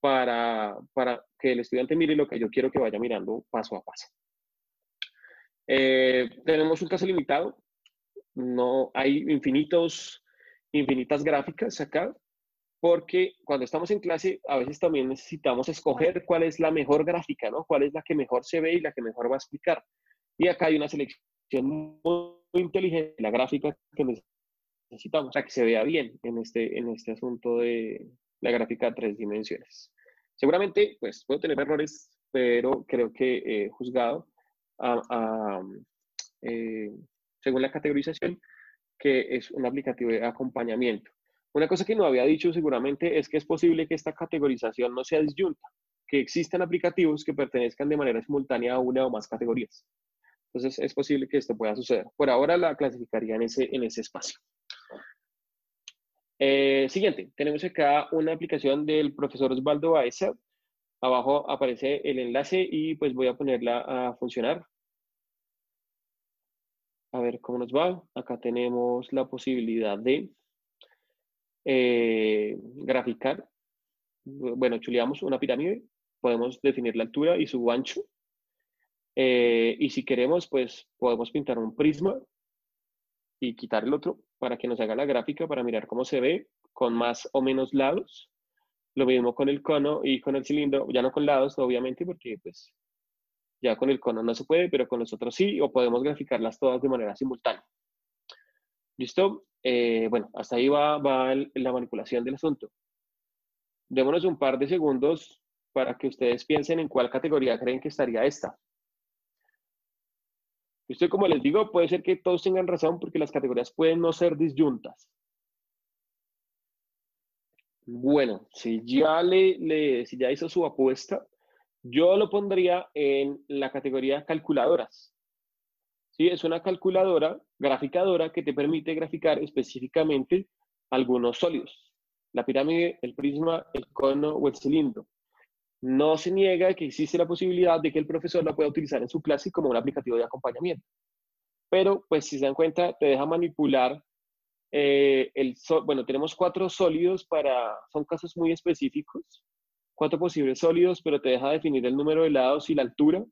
para, para que el estudiante mire lo que yo quiero que vaya mirando paso a paso. Eh, tenemos un caso limitado, no hay infinitos, infinitas gráficas acá, porque cuando estamos en clase a veces también necesitamos escoger cuál es la mejor gráfica, ¿no? Cuál es la que mejor se ve y la que mejor va a explicar. Y acá hay una selección muy, inteligente, la gráfica que necesitamos, para que se vea bien en este, en este asunto de la gráfica a tres dimensiones. Seguramente, pues, puedo tener errores, pero creo que he juzgado eh, según la categorización, que es un aplicativo de acompañamiento. Una cosa que no había dicho seguramente es que es posible que esta categorización no sea disyunta, que existan aplicativos que pertenezcan de manera simultánea a una o más categorías. Entonces es posible que esto pueda suceder. Por ahora la clasificaría en ese, en ese espacio. Eh, siguiente, tenemos acá una aplicación del profesor Osvaldo Baeza. Abajo aparece el enlace y pues voy a ponerla a funcionar. A ver cómo nos va. Acá tenemos la posibilidad de eh, graficar. Bueno, chuleamos una pirámide. Podemos definir la altura y su ancho. Eh, y si queremos, pues podemos pintar un prisma y quitar el otro para que nos haga la gráfica para mirar cómo se ve con más o menos lados. Lo mismo con el cono y con el cilindro, ya no con lados, obviamente, porque pues ya con el cono no se puede, pero con los otros sí, o podemos graficarlas todas de manera simultánea. ¿Listo? Eh, bueno, hasta ahí va, va la manipulación del asunto. Démonos un par de segundos para que ustedes piensen en cuál categoría creen que estaría esta. Esto, como les digo, puede ser que todos tengan razón porque las categorías pueden no ser disyuntas. Bueno, si ya, le, si ya hizo su apuesta, yo lo pondría en la categoría calculadoras. ¿Sí? Es una calculadora, graficadora, que te permite graficar específicamente algunos sólidos. La pirámide, el prisma, el cono o el cilindro. No se niega que existe la posibilidad de que el profesor la pueda utilizar en su clase como un aplicativo de acompañamiento. Pero, pues, si se dan cuenta, te deja manipular eh, el... bueno, tenemos cuatro sólidos para... Son casos muy específicos cuatro posibles sólidos, pero te deja definir el número de lados y la altura.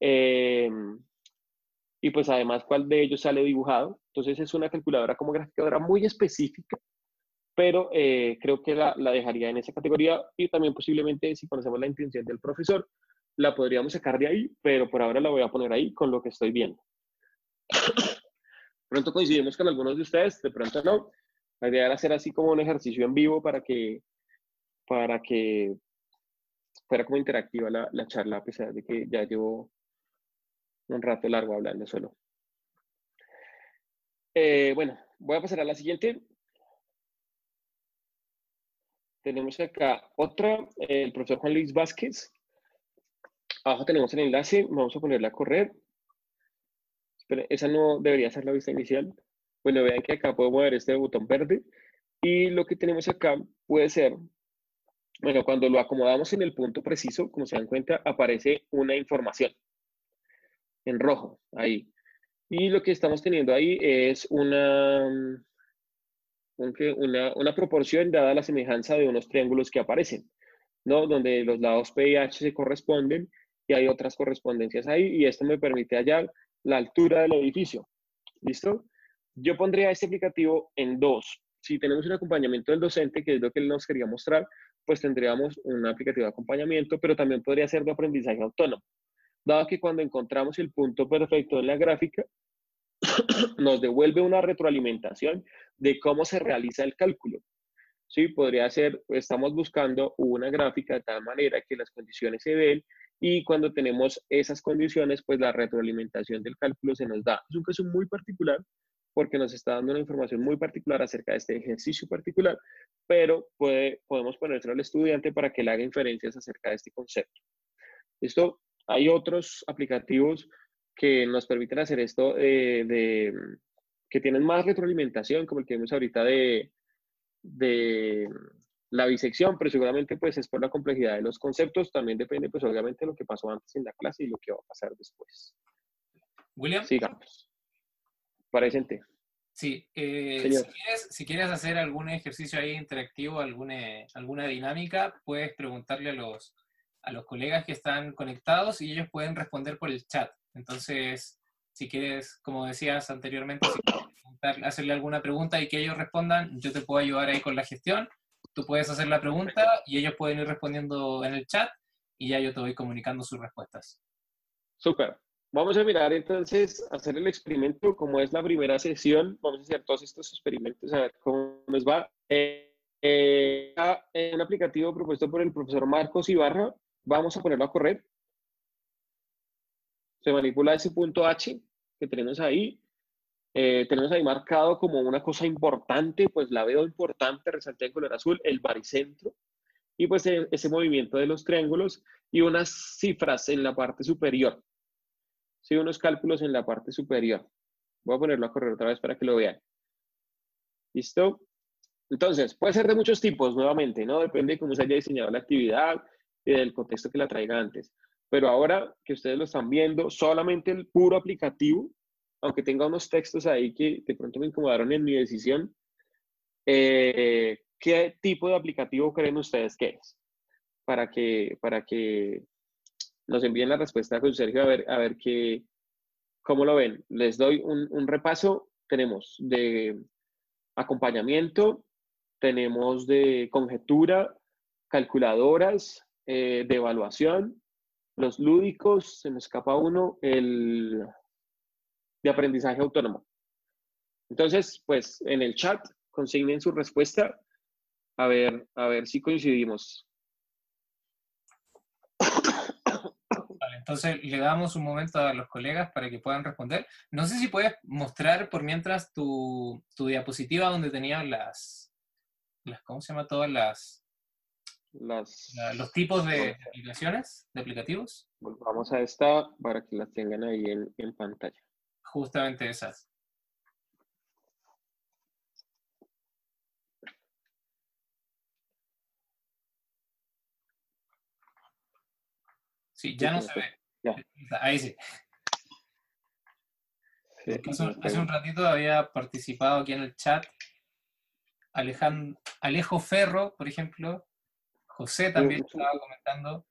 Em, y pues además cuál de ellos sale dibujado. Entonces es una calculadora como graficadora muy específica, pero eh, creo que la, la, dejaría en esa categoría y también posiblemente si conocemos la intención del profesor, la podríamos sacar de ahí, pero por ahora la voy a poner ahí con lo que estoy viendo. pronto coincidimos con algunos de ustedes, de pronto no. La idea era hacer así como un ejercicio en vivo para que, para que fuera como interactiva la, la charla, a pesar de que ya llevo un rato largo hablando solo. Eh, bueno, voy a pasar a la siguiente. Tenemos acá otra, el profesor Juan Luis Vázquez. Abajo tenemos el enlace, vamos a ponerla a correr. esa no debería ser la vista inicial. Bueno, vean que acá puedo mover este botón verde. Y lo que tenemos acá puede ser bueno, cuando lo acomodamos en el punto preciso, como se dan cuenta, aparece una información en rojo ahí. Y lo que estamos teniendo ahí es una, una, una proporción dada la semejanza de unos triángulos que aparecen, ¿no? Donde los lados P y H se corresponden y hay otras correspondencias ahí y esto me permite hallar la altura del edificio. ¿Listo? Yo pondría este aplicativo en dos. Si tenemos un acompañamiento del docente, que es lo que él nos quería mostrar, pues tendríamos un aplicativo de acompañamiento, pero también podría ser de aprendizaje autónomo, dado que cuando encontramos el punto perfecto en la gráfica, nos devuelve una retroalimentación de cómo se realiza el cálculo. Sí, podría ser, estamos buscando una gráfica de tal manera que las condiciones se den y cuando tenemos esas condiciones, pues la retroalimentación del cálculo se nos da. Es un caso muy particular, porque nos está dando una información muy particular acerca de este ejercicio particular, pero puede, podemos ponérselo al estudiante para que le haga inferencias acerca de este concepto. Esto, hay otros aplicativos que nos permiten hacer esto eh, de, que tienen más retroalimentación, como el que vemos ahorita de, de la bisección, pero seguramente pues es por la complejidad de los conceptos, también depende pues obviamente de lo que pasó antes en la clase y lo que va a pasar después. William. Sigamos. Presente. Sí, eh, si, quieres, hacer algún ejercicio ahí interactivo, alguna, alguna dinámica, puedes preguntarle a los, a los colegas que están conectados y ellos pueden responder por el chat. Entonces, si quieres, como decías anteriormente, hacerle alguna pregunta y que ellos respondan, yo te puedo ayudar ahí con la gestión. Tú puedes hacer la pregunta y ellos pueden ir respondiendo en el chat y ya yo te voy comunicando sus respuestas. Súper. Vamos a mirar entonces, hacer el experimento, como es la primera sesión, vamos a hacer todos estos experimentos, a ver cómo nos va. Eh, eh, un aplicativo propuesto por el profesor Marcos Ibarra, vamos a ponerlo a correr. Se manipula ese punto H que tenemos ahí. Eh, tenemos ahí marcado como una cosa importante, pues la veo importante, resalté en color azul, el baricentro. Y pues e, ese movimiento de los triángulos y unas cifras en la parte superior sí, unos cálculos en la parte superior. Voy a ponerlo a correr otra vez para que lo vean. ¿Listo? Entonces, puede ser de muchos tipos, nuevamente, ¿no? Depende de cómo se haya diseñado la actividad y del contexto que la traiga antes. Pero ahora que ustedes lo están viendo, solamente el puro aplicativo, aunque tenga unos textos ahí que de pronto me incomodaron en mi decisión, eh, ¿qué tipo de aplicativo creen ustedes que es? Para que, para que nos envíen la respuesta con Sergio a ver, a ver qué, cómo lo ven. Les doy un, repaso. Tenemos de acompañamiento, tenemos de conjetura, calculadoras, eh, de evaluación, los lúdicos, se me escapa uno, el de aprendizaje autónomo. Entonces, pues en el chat consignen su respuesta a ver, a ver si coincidimos. Entonces le damos un momento a los colegas para que puedan responder. No sé si puedes mostrar por mientras tu, diapositiva donde tenías las, las, ¿cómo se llama? Todas las, las los tipos de aplicaciones, de aplicativos. Vamos a esta para que las tengan ahí en, en pantalla. Justamente esas. Sí, ya no se ve. Ahí sí. hace, un, ratito había participado aquí en el chat Alejandro, Alejo Ferro, por ejemplo. José también estaba comentando.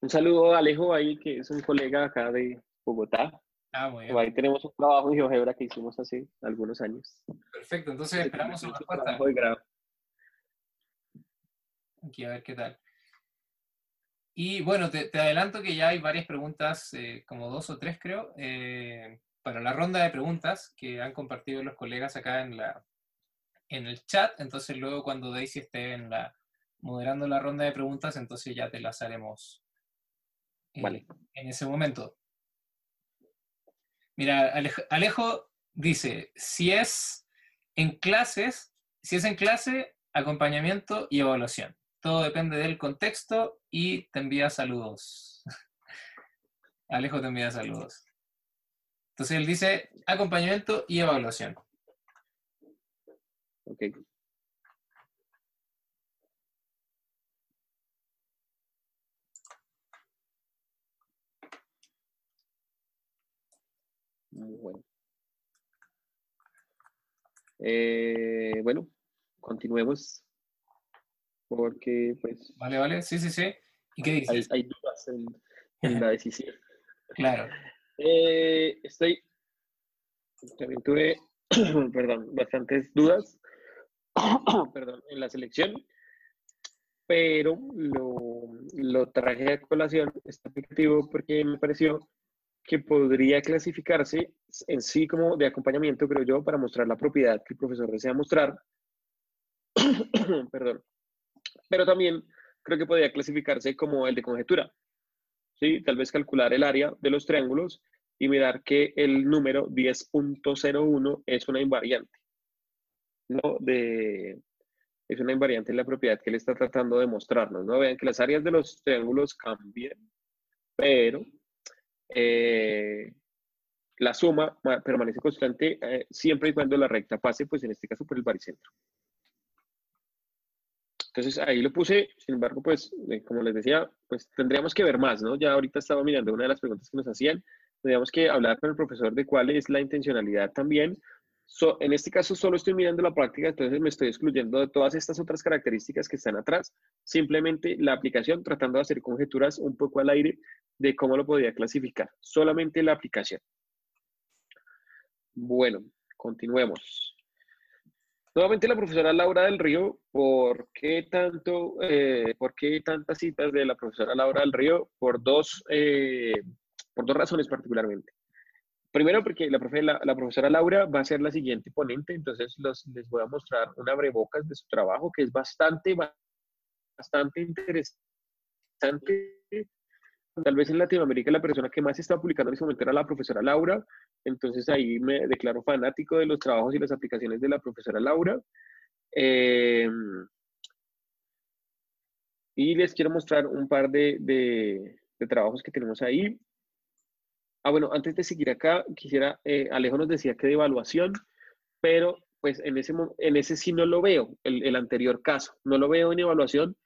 Un saludo a Alejo ahí, que es un colega acá de Bogotá. Ah, muy bien. Ahí tenemos un trabajo en GeoGebra que hicimos hace algunos años. Perfecto, entonces esperamos su respuesta. Aquí a ver qué tal. Y bueno, te, adelanto que ya hay varias preguntas, eh, como dos o tres creo, eh, para la ronda de preguntas que han compartido los colegas acá en, la, en el chat. Entonces luego cuando Daisy esté en la, moderando la ronda de preguntas, entonces ya te las haremos eh, en ese momento. Mira, Alejo dice, si es en clases, si es en clase, acompañamiento y evaluación. Todo depende del contexto y te envía saludos. Alejo te envía saludos. Entonces él dice acompañamiento y evaluación. Ok. Muy bueno. Eh, bueno, continuemos porque pues... Vale, vale, sí, sí, sí. ¿Y qué dices? Hay, dudas en, la decisión. claro. Eh, estoy, también tuve, perdón, bastantes dudas, perdón, en la selección, pero lo, lo traje a colación este aplicativo porque me pareció que podría clasificarse en sí como de acompañamiento, creo yo, para mostrar la propiedad que el profesor desea mostrar. Perdón pero también creo que podría clasificarse como el de conjetura. ¿sí? Tal vez calcular el área de los triángulos y mirar que el número 10.01 es una invariante, ¿no? De, es una invariante en la propiedad que él está tratando de mostrarnos, ¿no? Vean que las áreas de los triángulos cambian, pero eh, la suma permanece constante eh, siempre y cuando la recta pase, pues en este caso por el baricentro. Entonces ahí lo puse, sin embargo, pues eh, como les decía, pues tendríamos que ver más, ¿no? Ya ahorita estaba mirando una de las preguntas que nos hacían, tendríamos que hablar con el profesor de cuál es la intencionalidad también. en este caso solo estoy mirando la práctica, entonces me estoy excluyendo de todas estas otras características que están atrás, simplemente la aplicación tratando de hacer conjeturas un poco al aire de cómo lo podría clasificar, solamente la aplicación. Bueno, continuemos. Nuevamente la profesora Laura del Río, ¿por qué, tanto, eh, ¿por qué tantas citas de la profesora Laura del Río? Por dos, eh, por dos razones particularmente. Primero, porque la, la, profesora Laura va a ser la siguiente ponente, entonces les voy a mostrar una brebocas de su trabajo que es bastante, bastante interesante tal vez en Latinoamérica la persona que más está publicando en ese momento era la profesora Laura, entonces ahí me declaro fanático de los trabajos y las aplicaciones de la profesora Laura. Em, y les quiero mostrar un par de, de, trabajos que tenemos ahí. Ah, bueno, antes de seguir acá, quisiera, eh, Alejo nos decía que de evaluación, pero pues en ese, en ese sí no lo veo, el, el anterior caso, no lo veo en evaluación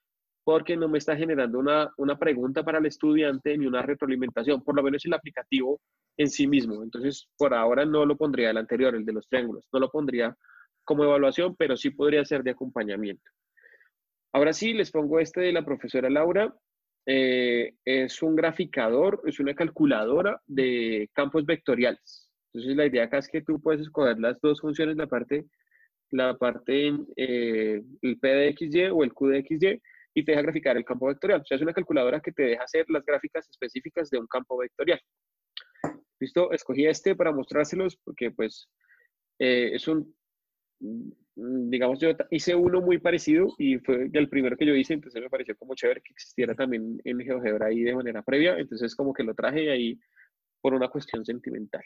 porque no me está generando una, una, pregunta para el estudiante ni una retroalimentación, por lo menos el aplicativo en sí mismo. Entonces, por ahora no lo pondría el anterior, el de los triángulos, no lo pondría como evaluación, pero sí podría ser de acompañamiento. Ahora sí, les pongo este de la profesora Laura. Eh, es un graficador, es una calculadora de campos vectoriales. Entonces, la idea acá es que tú puedes escoger las dos funciones, la parte, la parte, eh, el P de XY o el Q de XY, y te deja graficar el campo vectorial. O sea, es una calculadora que te deja hacer las gráficas específicas de un campo vectorial. ¿Listo? Escogí este para mostrárselos porque pues eh, es un, mm, digamos, yo hice uno muy parecido y fue el primero que yo hice, entonces me pareció como chévere que existiera también en GeoGebra ahí de manera previa, entonces como que lo traje ahí por una cuestión sentimental.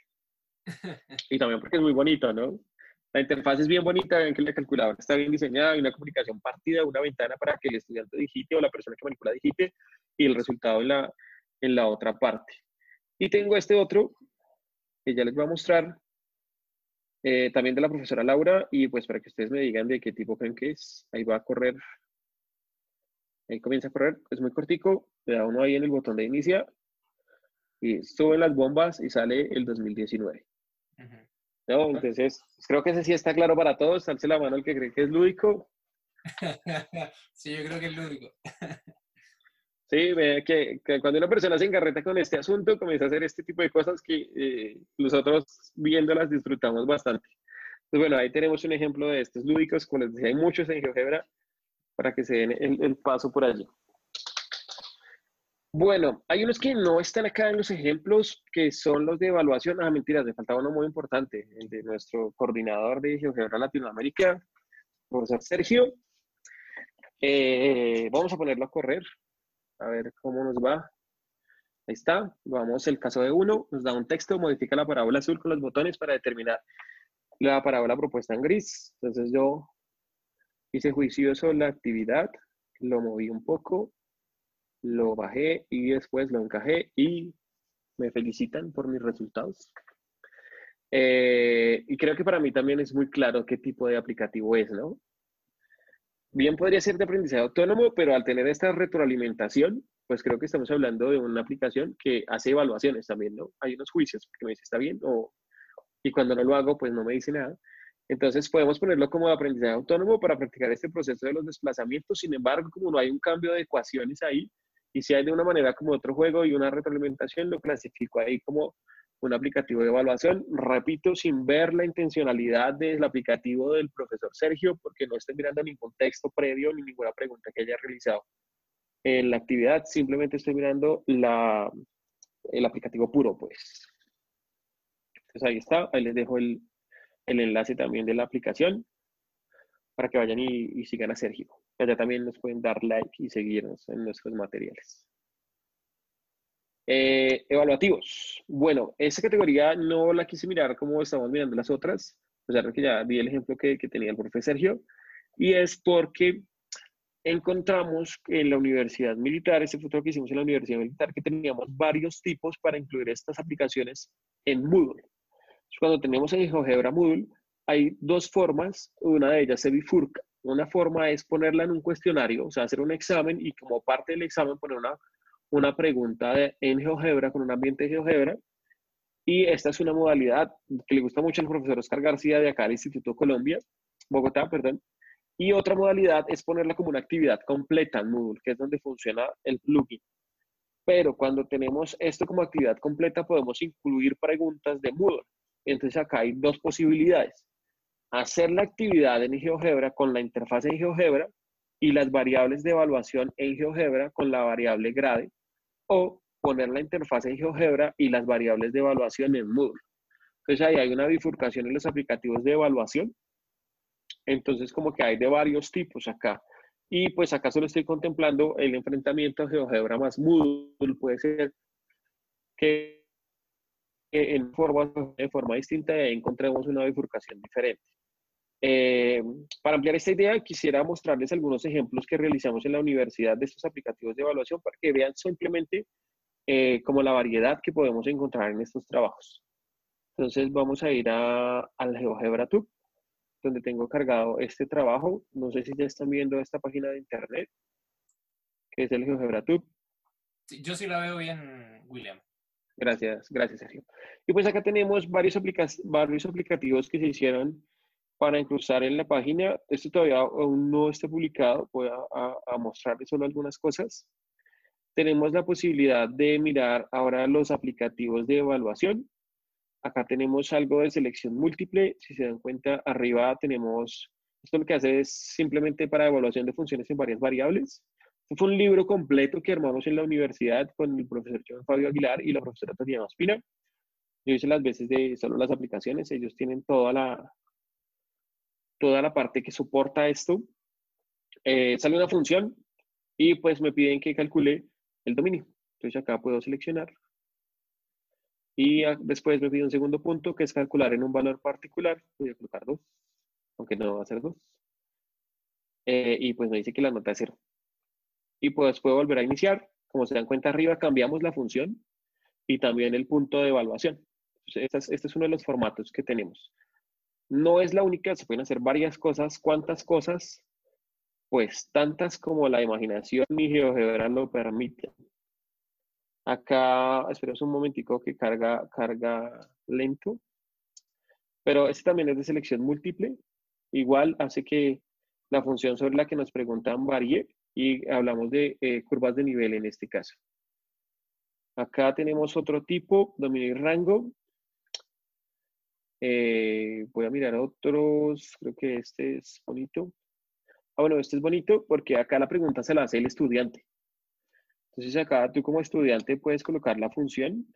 Y también porque es muy bonito, ¿no? La interfaz es bien bonita, ven que la calculadora está bien diseñada, hay una comunicación partida, una ventana para que el estudiante digite o la persona que manipula digite y el resultado en la, en la otra parte. Y tengo este otro que ya les voy a mostrar, eh, también de la profesora Laura, y pues para que ustedes me digan de qué tipo creen que es. Ahí va a correr, ahí comienza a correr, es muy cortico, le da uno ahí en el botón de inicia, y suben las bombas y sale el 2019. Entonces, creo que ese sí está claro para todos. Alce la mano el que cree que es lúdico. sí, yo creo que es lúdico. sí, ve que, cuando una persona se encarreta con este asunto, comienza a hacer este tipo de cosas que eh, nosotros viéndolas disfrutamos bastante. Pues bueno, ahí tenemos un ejemplo de estos lúdicos, como les decía, hay muchos en GeoGebra para que se den el paso por allí. Bueno, hay unos que no están acá en los ejemplos, que son los de evaluación. Ah, mentiras, me faltaba uno muy importante, el de nuestro coordinador de GeoGebra Latinoamérica, profesor Sergio. Eh, vamos a ponerlo a correr, a ver cómo nos va. Ahí está, vamos el caso de uno, nos da un texto, modifica la parábola azul con los botones para determinar la parábola propuesta en gris. Entonces yo hice juicioso la actividad, lo moví un poco, lo bajé y después lo encajé y me felicitan por mis resultados. Eh, y creo que para mí también es muy claro qué tipo de aplicativo es, ¿no? Bien podría ser de aprendizaje autónomo, pero al tener esta retroalimentación, pues creo que estamos hablando de una aplicación que hace evaluaciones también, ¿no? Hay unos juicios que me dice está bien o, y cuando no lo hago, pues no me dice nada. Entonces podemos ponerlo como aprendizaje autónomo para practicar este proceso de los desplazamientos. Sin embargo, como no hay un cambio de ecuaciones ahí, y si hay de una manera como otro juego y una retroalimentación, lo clasifico ahí como un aplicativo de evaluación. Repito, sin ver la intencionalidad del aplicativo del profesor Sergio, porque no estoy mirando ningún texto previo ni ninguna pregunta que haya realizado en la actividad, simplemente estoy mirando la, el aplicativo puro, pues. Entonces ahí está, ahí les dejo el, el enlace también de la aplicación para que vayan y, sigan a Sergio. Allá también nos pueden dar like y seguirnos en nuestros materiales. Eh, evaluativos. Bueno, esa categoría no la quise mirar como estamos mirando las otras, a pesar de que ya vi el ejemplo que, que tenía el profe Sergio, y es porque encontramos en la universidad militar, ese fue lo que hicimos en la universidad militar, que teníamos varios tipos para incluir estas aplicaciones en Moodle. Cuando tenemos en GeoGebra Moodle, hay dos formas, una de ellas se bifurca. Una forma es ponerla en un cuestionario, o sea, hacer un examen y como parte del examen poner una, una pregunta en GeoGebra con un ambiente de GeoGebra. Y esta es una modalidad que le gusta mucho al profesor Oscar García de acá del Instituto Colombia, Bogotá, perdón, y otra modalidad es ponerla como una actividad completa en Moodle, que es donde funciona el plugin. Pero cuando tenemos esto como actividad completa, podemos incluir preguntas de Moodle. Entonces acá hay dos posibilidades. Hacer la actividad en GeoGebra con la interfaz en GeoGebra y las variables de evaluación en GeoGebra con la variable grade. O poner la interfaz en GeoGebra y las variables de evaluación en Moodle. Entonces ahí hay una bifurcación en los aplicativos de evaluación entonces, como que hay de varios tipos acá. Y pues acá solo estoy contemplando el enfrentamiento GeoGebra más Moodle. Puede ser que en forma, de forma distinta encontremos una bifurcación diferente. Eh, para ampliar esta idea, quisiera mostrarles algunos ejemplos que realizamos en la universidad de estos aplicativos de evaluación para que vean simplemente eh, como la variedad que podemos encontrar en estos trabajos. Entonces vamos a ir a, al GeoGebra Tube donde tengo cargado este trabajo. No sé si ya están viendo esta página de internet, que es el GeoGebraTube. yo sí la veo bien, William. Gracias, gracias, Sergio. Y pues acá tenemos varios, varios aplicativos que se hicieron para incrustar en la página. Esto todavía aún no está publicado, voy a, a mostrarles solo algunas cosas. Tenemos la posibilidad de mirar ahora los aplicativos de evaluación. Acá tenemos algo de selección múltiple. Si se dan cuenta, arriba tenemos, esto lo que hace es simplemente para evaluación de funciones en varias variables. Este fue un libro completo que armamos en la universidad con el profesor John Fabio Aguilar y la profesora Tatiana Ospina. Yo hice las veces de solo las aplicaciones, ellos tienen toda la, toda la parte que soporta esto. Eh, sale una función y pues me piden que calcule el dominio. Entonces acá puedo seleccionar y después me pide un segundo punto, que es calcular en un valor particular. Voy a colocar 2, aunque no va a ser 2. Eh, y pues me dice que la nota es 0. Y pues puedo volver a iniciar. Como se dan cuenta arriba, cambiamos la función y también el punto de evaluación. este, es, este es uno de los formatos que tenemos. No es la única, se pueden hacer varias cosas. ¿Cuántas cosas? Pues tantas como la imaginación y GeoGebra lo permiten. Acá, esperemos un momentico que carga, carga lento. Pero este también es de selección múltiple. Igual hace que la función sobre la que nos preguntan varíe y hablamos de eh, curvas de nivel en este caso. Acá tenemos otro tipo, dominio y rango. Eh, voy a mirar otros, creo que este es bonito. Ah, bueno, este es bonito porque acá la pregunta se la hace el estudiante. Entonces acá tú como estudiante puedes colocar la función.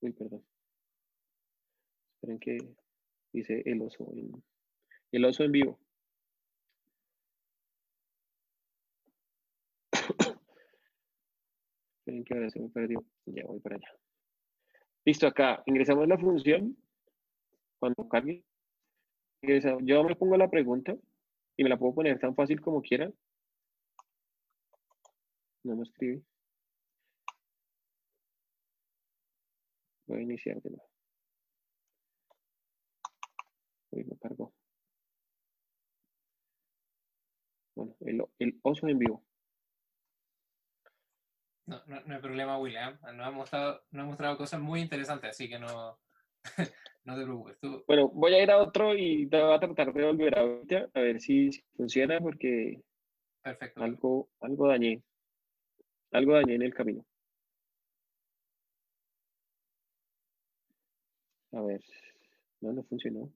Uy, perdón. Esperen que dice el oso en, el oso en vivo. Esperen que ahora se me perdió. Ya voy para allá. Listo, acá ingresamos la función. Cuando cargue, yo me pongo la pregunta y me la puedo poner tan fácil como quiera. No me escribe. Voy a iniciar de nuevo. Uy, me cargó. Bueno, el, oso en vivo. No, no, no, hay problema, William. Nos ha, mostrado, nos ha mostrado cosas muy interesantes, así que no, no te preocupes. Bueno, voy a ir a otro y te voy a tratar de volver ahorita a ver si, funciona porque Perfecto. algo, algo dañé. Algo dañé en el camino. A ver, no, no funcionó.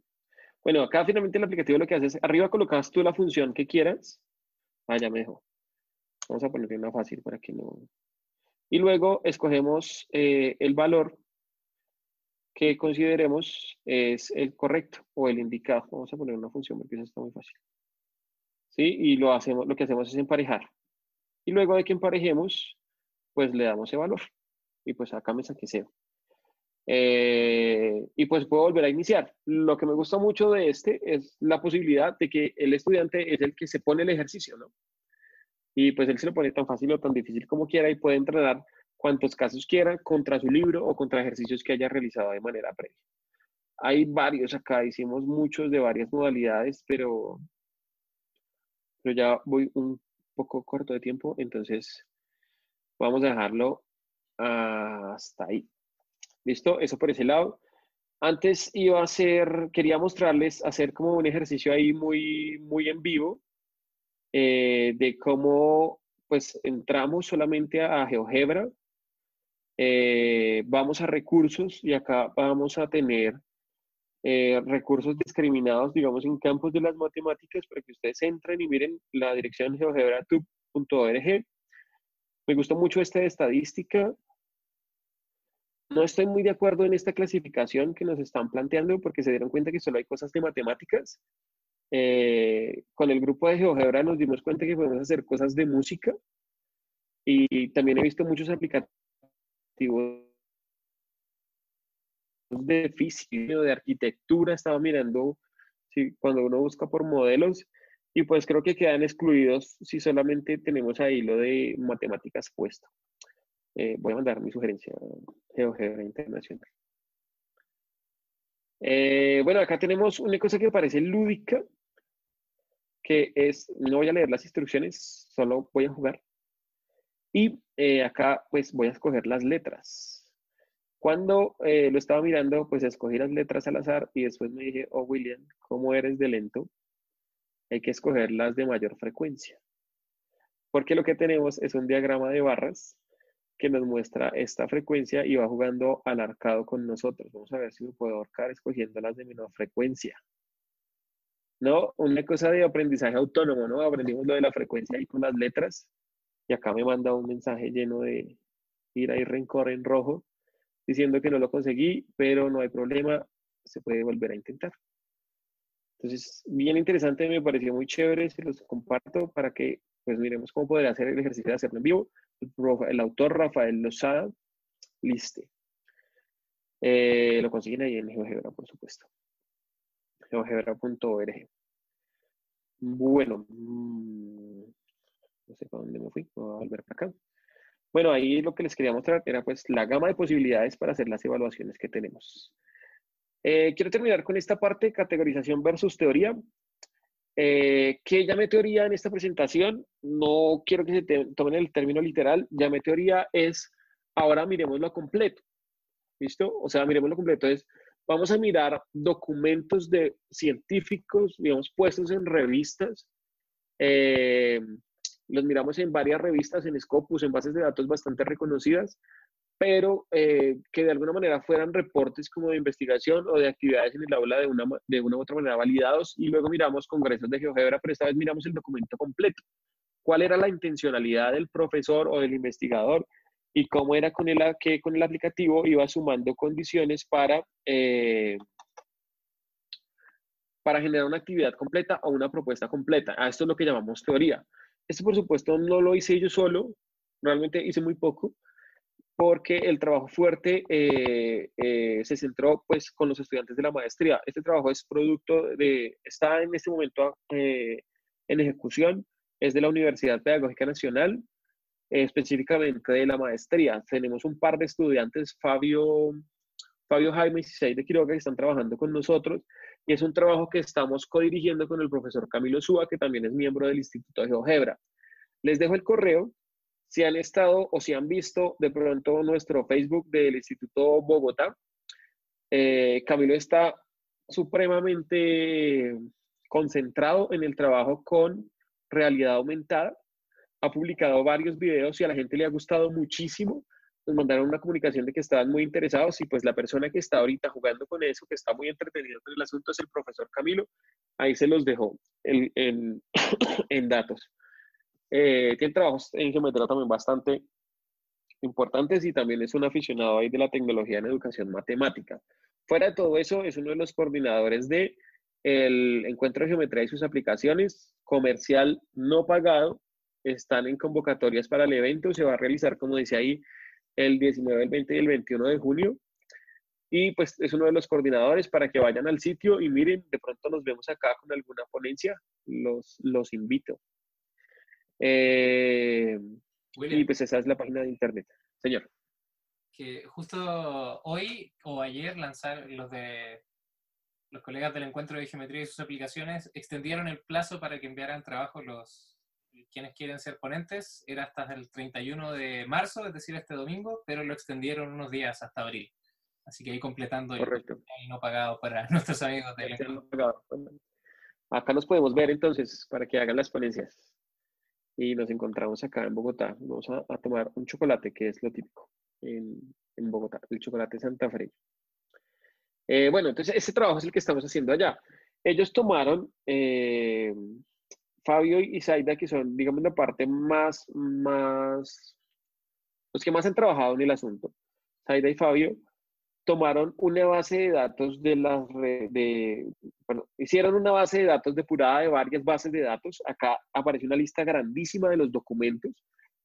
Bueno, acá finalmente el aplicativo lo que hace es, arriba colocas tú la función que quieras. Vaya, mejor. Vamos a ponerle una fácil para que no... Y luego escogemos eh, el valor que consideremos es el correcto o el indicado. Vamos a poner una función porque eso está muy fácil. ¿Sí? Y lo, hacemos, lo que hacemos es emparejar y luego de que emparejemos, pues le damos ese valor. Y pues acá me saqué. Eh, y pues puedo volver a iniciar. Lo que me gusta mucho de este es la posibilidad de que el estudiante es el que se pone el ejercicio, ¿no? Y pues él se lo pone tan fácil o tan difícil como quiera y puede entrenar cuantos casos quiera contra su libro o contra ejercicios que haya realizado de manera previa. Hay varios acá, hicimos muchos de varias modalidades, pero, pero ya voy un poco corto de tiempo, entonces vamos a dejarlo hasta ahí. ¿Listo? Eso por ese lado. Antes iba a hacer, quería mostrarles, hacer como un ejercicio ahí muy, muy en vivo eh, de cómo pues entramos solamente a, GeoGebra, eh, vamos a recursos y acá vamos a tener eh, recursos discriminados, digamos, en campos de las matemáticas para que ustedes entren y miren la dirección geogebratube.org. Me gustó mucho esta estadística. No estoy muy de acuerdo en esta clasificación que nos están planteando porque se dieron cuenta que solo hay cosas de matemáticas. Eh, con el grupo de GeoGebra nos dimos cuenta que podemos hacer cosas de música y también he visto muchos aplicativos de física, de arquitectura, estaba mirando cuando uno busca por modelos y pues creo que quedan excluidos si solamente tenemos ahí lo de matemáticas puesto. Eh, voy a mandar mi sugerencia GeoGebra Internacional. Eh, bueno, acá tenemos una cosa que parece lúdica, que es, no voy a leer las instrucciones, solo voy a jugar. Y eh, acá pues voy a escoger las letras. Cuando lo estaba mirando, pues escogí las letras al azar y después me dije, oh William, ¿cómo eres de lento? Hay que escoger las de mayor frecuencia. Porque lo que tenemos es un diagrama de barras que nos muestra esta frecuencia y va jugando al arcado con nosotros. Vamos a ver si me puedo ahorcar escogiendo las de menor frecuencia. ¿No? Una cosa de aprendizaje autónomo, ¿no? Aprendimos lo de la frecuencia ahí con las letras y acá me manda un mensaje lleno de ira y rencor en rojo diciendo que no lo conseguí, pero no hay problema, se puede volver a intentar. Entonces, bien interesante, me pareció muy chévere, se los comparto para que pues miremos cómo poder hacer el ejercicio de hacerlo en vivo el autor Rafael Lozada, liste. Eh, lo consiguen ahí en GeoGebra, por supuesto. GeoGebra.org. Bueno, mm, no sé para dónde me fui, voy a volver para acá. Bueno, ahí lo que les quería mostrar era pues la gama de posibilidades para hacer las evaluaciones que tenemos. Eh, quiero terminar con esta parte, categorización versus teoría. Eh, ¿Qué llame teoría en esta presentación? No quiero que se tomen el término literal. Llame teoría es, ahora miremoslo completo. ¿Listo? O sea, miremoslo completo. Es, vamos a mirar documentos de científicos, digamos, puestos en revistas. Eh, los miramos en varias revistas, en Scopus, en bases de datos bastante reconocidas pero eh, que de alguna manera fueran reportes como de investigación o de actividades en el aula de una, de una u otra manera validados y luego miramos congresos de GeoGebra, pero esta vez miramos el documento completo. ¿Cuál era la intencionalidad del profesor o del investigador y cómo era con el, que con el aplicativo iba sumando condiciones para, eh, para generar una actividad completa o una propuesta completa? A esto es lo que llamamos teoría. Esto, por supuesto, no lo hice yo solo, realmente hice muy poco, porque el trabajo fuerte eh, eh, se centró pues con los estudiantes de la maestría. Este trabajo es producto de, está en este momento en ejecución, es de la Universidad Pedagógica Nacional, específicamente de la maestría. Tenemos un par de estudiantes, Fabio, Fabio Jaime y Cisei de Quiroga, que están trabajando con nosotros, y es un trabajo que estamos codirigiendo con el profesor Camilo Súa, que también es miembro del Instituto de GeoGebra. Les dejo el correo si han estado o si han visto de pronto nuestro Facebook del Instituto Bogotá, eh, Camilo está supremamente concentrado en el trabajo con realidad aumentada. Ha publicado varios videos y a la gente le ha gustado muchísimo. Nos mandaron una comunicación de que estaban muy interesados y pues la persona que está ahorita jugando con eso, que está muy entretenido con el asunto, es el profesor Camilo. Ahí se los dejó en datos. Eh, tiene trabajos en geometría también bastante importantes y también es un aficionado ahí de la tecnología en educación matemática. Fuera de todo eso, es uno de los coordinadores de el Encuentro de Geometría y sus aplicaciones, comercial no pagado, están en convocatorias para el evento. Se va a realizar, como dice ahí, el 19, el 20 y el 21 de junio. Y pues es uno de los coordinadores para que vayan al sitio y miren, de pronto nos vemos acá con alguna ponencia. Los, los invito. Eh, y pues esa es la página de internet. Señor. Que justo hoy o ayer lanzar los de los colegas del encuentro de geometría y sus aplicaciones extendieron el plazo para que enviaran trabajo los quienes quieren ser ponentes. Era hasta el 31 de marzo, es decir, este domingo, pero lo extendieron unos días hasta abril. Así que ahí completando Correcto. el no pagado para nuestros amigos del. Acá nos podemos ver entonces para que hagan las ponencias. Y nos encontramos acá en Bogotá. Vamos a, tomar un chocolate, que es lo típico en, en Bogotá, el chocolate Santa Fe. Eh, bueno, entonces ese trabajo es el que estamos haciendo allá. Ellos tomaron, eh, Fabio y Zaida, que son, digamos, la parte más, más, los que más han trabajado en el asunto, Zaida y Fabio, tomaron una base de datos de las de, hicieron una base de datos depurada de varias bases de datos. Acá aparece una lista grandísima de los documentos,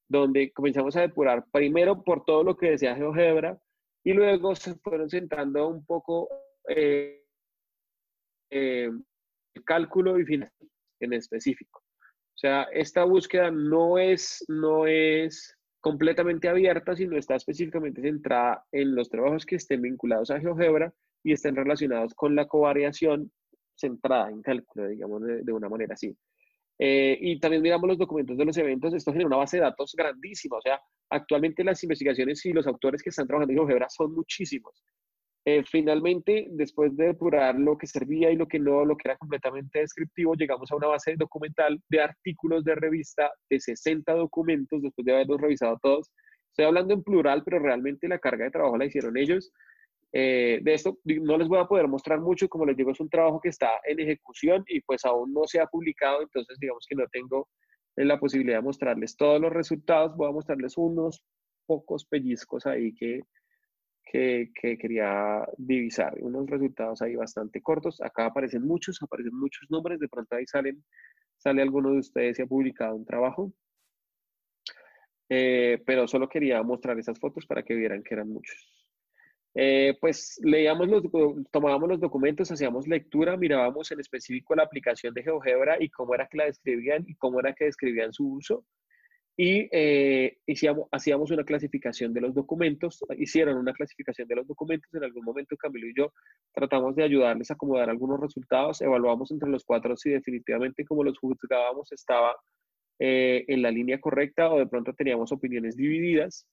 donde comenzamos a depurar primero por todo lo que decía GeoGebra, y luego se fueron sentando un poco eh, eh, el cálculo y finanzas en específico. O sea, esta búsqueda no es, no es completamente abierta, sino está específicamente centrada en los trabajos que estén vinculados a GeoGebra y estén relacionados con la covariación centrada en cálculo, digamos, de una manera así. Eh, y también miramos los documentos de los eventos. Esto genera una base de datos grandísima. O sea, actualmente las investigaciones y los autores que están trabajando en GeoGebra son muchísimos. Eh, finalmente, después de depurar lo que servía y lo que no, lo que era completamente descriptivo, llegamos a una base documental de artículos de revista de 60 documentos después de haberlos revisado todos. Estoy hablando en plural, pero realmente la carga de trabajo la hicieron ellos. Eh, de esto no les voy a poder mostrar mucho, como les digo, es un trabajo que está en ejecución y pues aún no se ha publicado, entonces digamos que no tengo la posibilidad de mostrarles todos los resultados, voy a mostrarles unos pocos pellizcos ahí que, que, que, quería divisar, unos resultados ahí bastante cortos, acá aparecen muchos, aparecen muchos nombres, de pronto ahí salen, sale alguno de ustedes y ha publicado un trabajo, eh, pero solo quería mostrar esas fotos para que vieran que eran muchos. Eh, pues leíamos los, tomábamos los documentos, hacíamos lectura, mirábamos en específico la aplicación de GeoGebra y cómo era que la describían y cómo era que describían su uso. Y eh, hacíamos, una clasificación de los documentos, hicieron una clasificación de los documentos. En algún momento Camilo y yo tratamos de ayudarles a acomodar algunos resultados, evaluamos entre los cuatro si definitivamente como los juzgábamos estaba eh, en la línea correcta o de pronto teníamos opiniones divididas.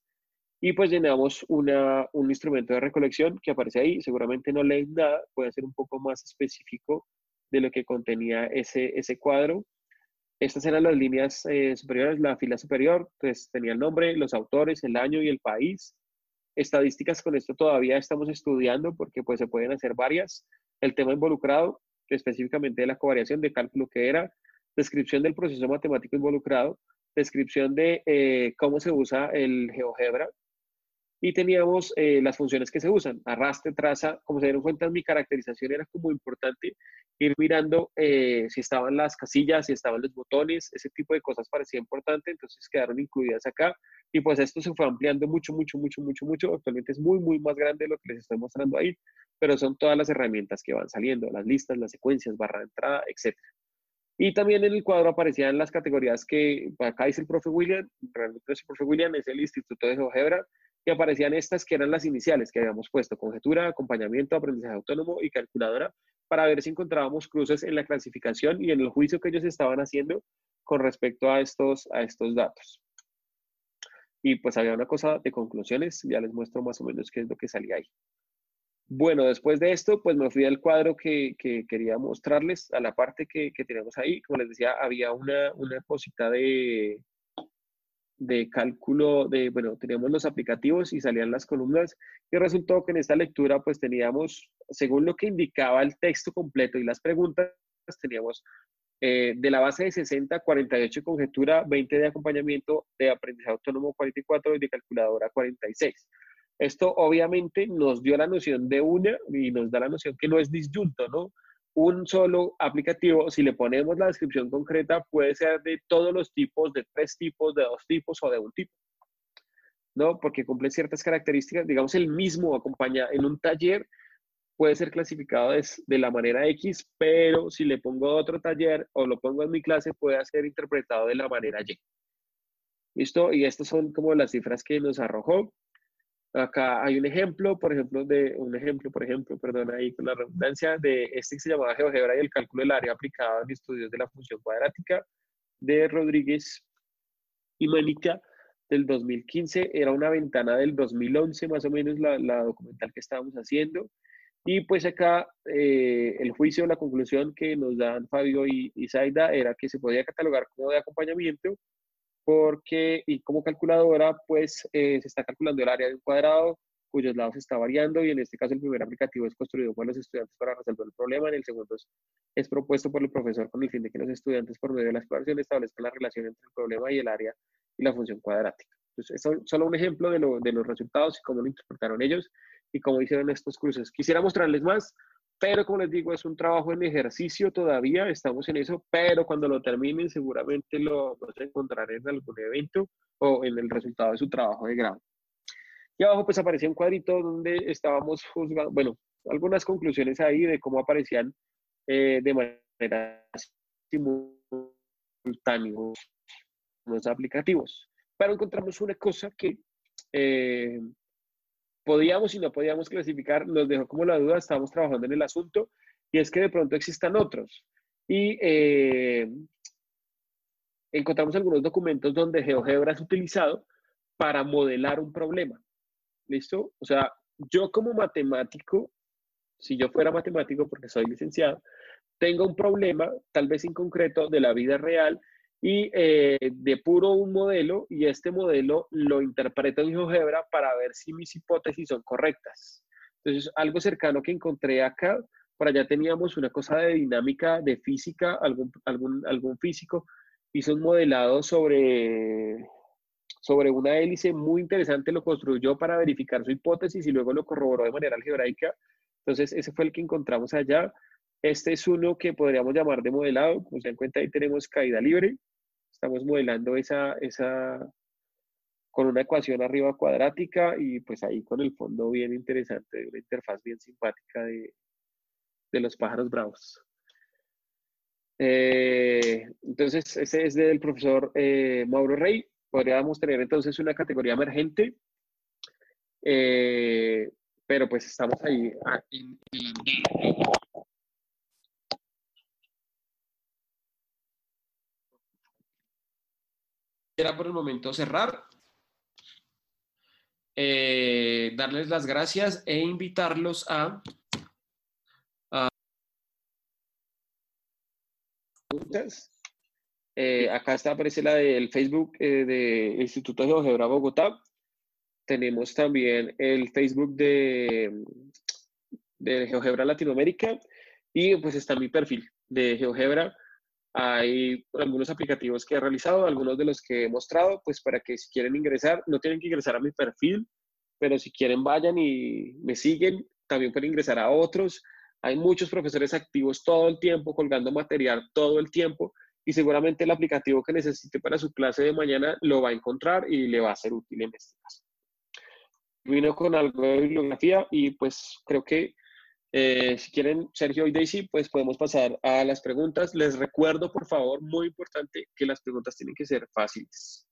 Y pues llenamos una, un instrumento de recolección que aparece ahí. Seguramente no leen nada, puede ser un poco más específico de lo que contenía ese, ese cuadro. Estas eran las líneas eh, superiores, la fila superior, pues tenía el nombre, los autores, el año y el país. Estadísticas con esto todavía estamos estudiando porque pues se pueden hacer varias. El tema involucrado, específicamente de la covariación de cálculo que era, descripción del proceso matemático involucrado, descripción de eh, cómo se usa el GeoGebra, y teníamos eh, las funciones que se usan, arrastre, traza, como se dieron cuenta, mi caracterización era como importante ir mirando eh, si estaban las casillas, si estaban los botones, ese tipo de cosas parecía importante, entonces quedaron incluidas acá y pues esto se fue ampliando mucho, mucho, mucho, mucho, mucho, actualmente es muy, muy más grande de lo que les estoy mostrando ahí, pero son todas las herramientas que van saliendo, las listas, las secuencias, barra de entrada, etc. Y también en el cuadro aparecían las categorías que acá dice el profe William, realmente el profe William es el Instituto de GeoGebra, que aparecían estas que eran las iniciales que habíamos puesto, conjetura, acompañamiento, aprendizaje autónomo y calculadora, para ver si encontrábamos cruces en la clasificación y en el juicio que ellos estaban haciendo con respecto a estos, a estos datos. Y pues había una cosa de conclusiones, ya les muestro más o menos qué es lo que salía ahí. Bueno, después de esto, pues me fui al cuadro que, que quería mostrarles, a la parte que, que, tenemos ahí. Como les decía, había una, una cosita de, de cálculo de, bueno, teníamos los aplicativos y salían las columnas y resultó que en esta lectura pues teníamos, según lo que indicaba el texto completo y las preguntas, teníamos eh, de la base de 60, 48 de conjetura, 20 de acompañamiento, de aprendizaje autónomo 44 y de calculadora 46. Esto obviamente nos dio la noción de una y nos da la noción que no es disyunto, ¿no? Un solo aplicativo, si le ponemos la descripción concreta, puede ser de todos los tipos, de tres tipos, de dos tipos o de un tipo. ¿No? Porque cumple ciertas características. Digamos, el mismo acompaña en un taller puede ser clasificado de, la manera X, pero si le pongo otro taller o lo pongo en mi clase, puede ser interpretado de la manera Y. ¿Listo? Y estas son como las cifras que nos arrojó. Acá hay un ejemplo, por ejemplo, de un ejemplo, por ejemplo, perdón, ahí con la redundancia, de este que se llamaba GeoGebra y el cálculo del área aplicado en estudios de la función cuadrática de Rodríguez y Manica del 2015. Era una ventana del 2011, más o menos, la, la documental que estábamos haciendo. Y pues acá eh, el juicio, la conclusión que nos dan Fabio y, y Zaida era que se podía catalogar como de acompañamiento porque, y como calculadora, pues eh, se está calculando el área de un cuadrado cuyos lados está variando y en este caso el primer aplicativo es construido por los estudiantes para resolver el problema, en el segundo es, propuesto por el profesor con el fin de que los estudiantes por medio de la exploración establezcan la relación entre el problema y el área y la función cuadrática. Entonces, es solo un ejemplo de, de los resultados y cómo lo interpretaron ellos y cómo hicieron estos cruces. Quisiera mostrarles más, pero como les digo, es un trabajo en ejercicio todavía, estamos en eso, pero cuando lo terminen seguramente lo vas a encontrar en algún evento o en el resultado de su trabajo de grado. Y abajo pues aparecía un cuadrito donde estábamos juzgando, bueno, algunas conclusiones ahí de cómo aparecían eh, de manera simultánea los aplicativos. Pero encontramos una cosa que eh, podíamos y no podíamos clasificar, nos dejó como la duda, estábamos trabajando en el asunto, y es que de pronto existan otros. Y eh, encontramos algunos documentos donde GeoGebra es utilizado para modelar un problema. ¿Listo? O sea, yo como matemático, si yo fuera matemático porque soy licenciado, tengo un problema, tal vez en concreto, de la vida real y eh, depuro un modelo y este modelo lo interpreto en GeoGebra para ver si mis hipótesis son correctas. Entonces, algo cercano que encontré acá, por allá teníamos una cosa de dinámica, de física, algún, algún, algún físico hizo un modelado sobre, sobre una hélice muy interesante, lo construyó para verificar su hipótesis y luego lo corroboró de manera algebraica. Entonces, ese fue el que encontramos allá. Este es uno que podríamos llamar de modelado. Como se dan cuenta, ahí tenemos caída libre. Estamos modelando esa, esa con una ecuación arriba cuadrática y pues ahí con el fondo bien interesante, una interfaz bien simpática de, de los pájaros bravos. Eh, entonces, ese es del profesor eh, Mauro Rey. Podríamos tener entonces una categoría emergente, eh, pero pues estamos ahí ah, en, por el momento cerrar, eh, darles las gracias e invitarlos a, preguntas. Eh, acá está, aparece la del Facebook eh, del Instituto de GeoGebra Bogotá. Tenemos también el Facebook de, de GeoGebra Latinoamérica y pues está mi perfil de GeoGebra hay algunos aplicativos que he realizado, algunos de los que he mostrado, pues para que si quieren ingresar, no tienen que ingresar a mi perfil, pero si quieren vayan y me siguen, también pueden ingresar a otros. Hay muchos profesores activos todo el tiempo, colgando material todo el tiempo y seguramente el aplicativo que necesite para su clase de mañana lo va a encontrar y le va a ser útil en este caso. Vino con algo de bibliografía y pues creo que eh, si quieren, Sergio y Daisy, pues podemos pasar a las preguntas. Les recuerdo, por favor, muy importante, que las preguntas tienen que ser fáciles.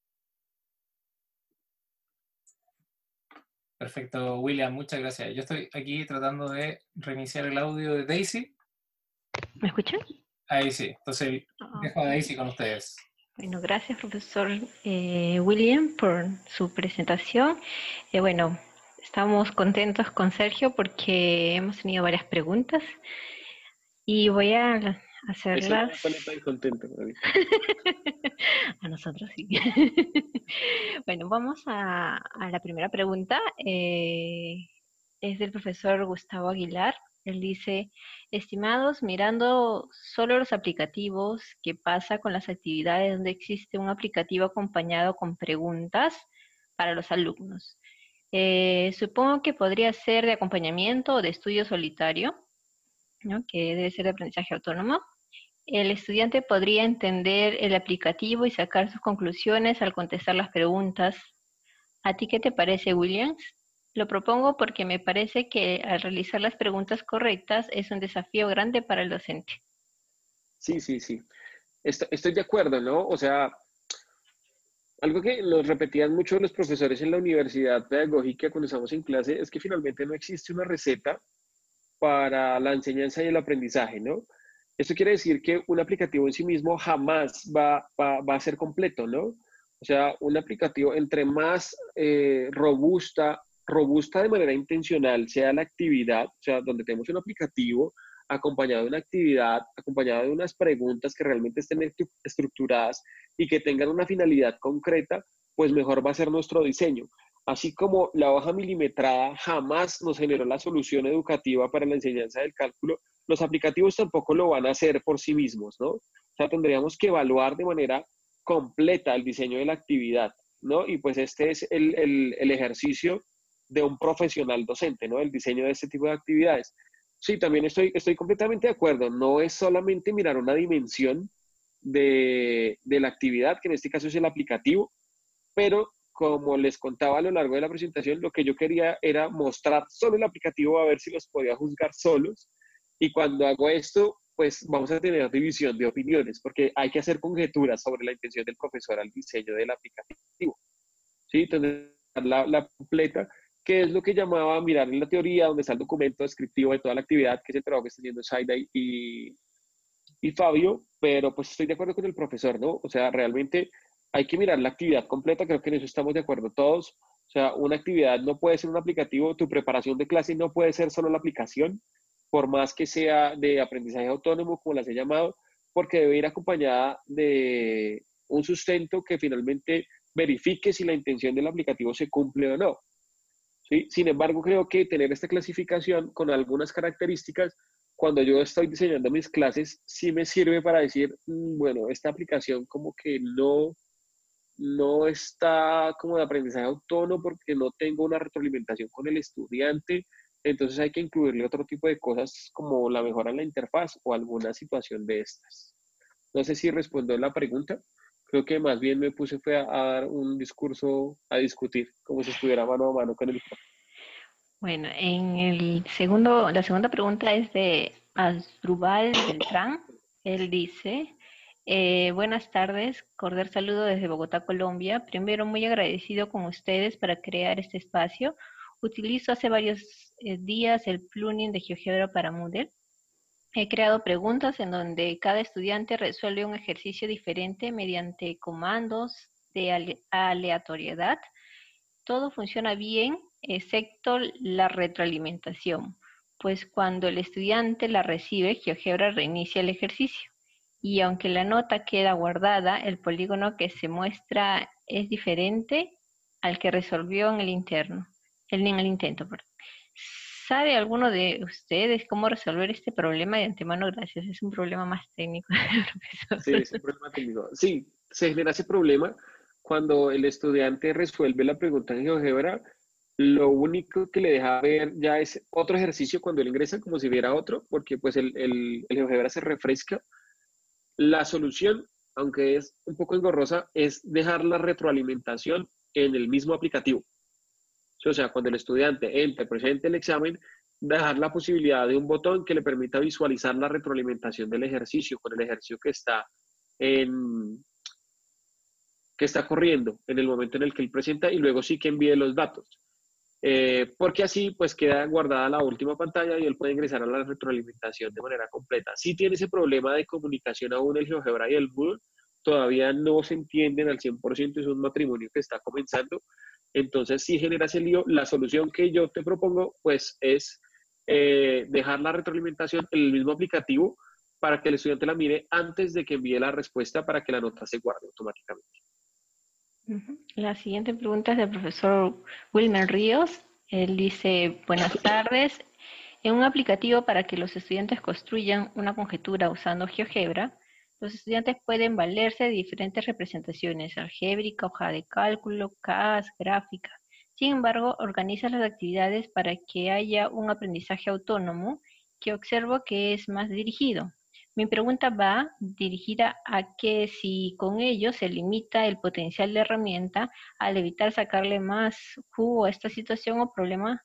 Perfecto, William, muchas gracias. Yo estoy aquí tratando de reiniciar el audio de Daisy. ¿Me escuchan? Ahí sí, entonces ah, dejo a Daisy con ustedes. Bueno, gracias profesor eh, William por su presentación. Eh, bueno, Estamos contentos con Sergio porque hemos tenido varias preguntas y voy a hacerlas. a nosotros sí. bueno, vamos a, la primera pregunta. Eh, es del profesor Gustavo Aguilar. Él dice, estimados, mirando solo los aplicativos, ¿qué pasa con las actividades donde existe un aplicativo acompañado con preguntas para los alumnos? Eh, supongo que podría ser de acompañamiento o de estudio solitario. que debe ser de aprendizaje autónomo. El estudiante podría entender el aplicativo y sacar sus conclusiones al contestar las preguntas. ¿A ti qué te parece, Williams? Lo propongo porque me parece que al realizar las preguntas correctas es un desafío grande para el docente. Sí, sí, sí. Estoy de acuerdo, ¿no? O sea, algo que nos repetían mucho los profesores en la universidad pedagógica cuando estamos en clase es que finalmente no existe una receta para la enseñanza y el aprendizaje, ¿no? Esto quiere decir que un aplicativo en sí mismo jamás va, va, a ser completo, ¿no? O sea, un aplicativo entre más eh, robusta robusta de manera intencional sea la actividad, o sea, donde tenemos un aplicativo acompañado de una actividad, acompañado de unas preguntas que realmente estén estructuradas y que tengan una finalidad concreta, pues mejor va a ser nuestro diseño. Así como la hoja milimetrada jamás nos generó la solución educativa para la enseñanza del cálculo, los aplicativos tampoco lo van a hacer por sí mismos, ¿no? O sea, tendríamos que evaluar de manera completa el diseño de la actividad, ¿no? Y pues este es el, el, el ejercicio de un profesional docente, ¿no? El diseño de este tipo de actividades. Sí, también estoy, estoy completamente de acuerdo. No es solamente mirar una dimensión de, de la actividad, que en este caso es el aplicativo, pero como les contaba a lo largo de la presentación, lo que yo quería era mostrar solo el aplicativo a ver si los podía juzgar solos. Y cuando hago esto, pues vamos a tener división de opiniones, porque hay que hacer conjeturas sobre la intención del profesor al diseño del aplicativo. ¿Sí? Entonces, la, la completa que es lo que llamaba mirar en la teoría, donde está el documento descriptivo de toda la actividad, que es el trabajo que está haciendo Saida y, y Fabio, pero pues estoy de acuerdo con el profesor, ¿no? O sea, realmente hay que mirar la actividad completa, creo que en eso estamos de acuerdo todos. O sea, una actividad no puede ser un aplicativo, tu preparación de clase no puede ser solo la aplicación, por más que sea de aprendizaje autónomo, como las he llamado, porque debe ir acompañada de un sustento que finalmente verifique si la intención del aplicativo se cumple o no. Sin embargo, creo que tener esta clasificación con algunas características, cuando yo estoy diseñando mis clases, sí me sirve para decir, mm, bueno, esta aplicación como que no, no está como de aprendizaje autónomo porque no tengo una retroalimentación con el estudiante, entonces hay que incluirle otro tipo de cosas como la mejora en la interfaz o alguna situación de estas. No sé si respondo la pregunta creo que más bien me puse fue a, dar un discurso, a discutir, como si estuviera mano a mano con el Bueno, en el segundo, la segunda pregunta es de Asdrubal Beltrán. Él dice, eh, buenas tardes, cordial saludo desde Bogotá, Colombia. Primero, muy agradecido con ustedes para crear este espacio. Utilizo hace varios eh, días el plugin de GeoGebra para Moodle He creado preguntas en donde cada estudiante resuelve un ejercicio diferente mediante comandos de aleatoriedad. Todo funciona bien, excepto la retroalimentación, pues cuando el estudiante la recibe, GeoGebra reinicia el ejercicio. Y aunque la nota queda guardada, el polígono que se muestra es diferente al que resolvió en el interno, en el intento. ¿Sabe alguno de ustedes cómo resolver este problema de antemano? Gracias, es un problema más técnico. Sí, es un problema técnico. Sí, se genera ese problema cuando el estudiante resuelve la pregunta en GeoGebra. Lo único que le deja ver ya es otro ejercicio cuando él ingresa, como si viera otro, porque pues el, el, el GeoGebra se refresca. La solución, aunque es un poco engorrosa, es dejar la retroalimentación en el mismo aplicativo. O sea, cuando el estudiante entre, presente el examen, dejar la posibilidad de un botón que le permita visualizar la retroalimentación del ejercicio con el ejercicio que está en que está corriendo en el momento en el que él presenta y luego sí que envíe los datos. Eh, porque así pues queda guardada la última pantalla y él puede ingresar a la retroalimentación de manera completa. Si tiene ese problema de comunicación aún el GeoGebra y el Moodle, todavía no se entienden al 100%, es un matrimonio que está comenzando, entonces, si genera ese lío, la solución que yo te propongo, pues, es eh, dejar la retroalimentación en el mismo aplicativo para que el estudiante la mire antes de que envíe la respuesta para que la nota se guarde automáticamente. La siguiente pregunta es del profesor Wilmer Ríos. Él dice, buenas tardes. En un aplicativo para que los estudiantes construyan una conjetura usando GeoGebra, los estudiantes pueden valerse de diferentes representaciones, algébrica, hoja de cálculo, CAS, gráfica. Sin embargo, organiza las actividades para que haya un aprendizaje autónomo que observo que es más dirigido. Mi pregunta va dirigida a que si con ello se limita el potencial de herramienta al evitar sacarle más jugo a esta situación o problema,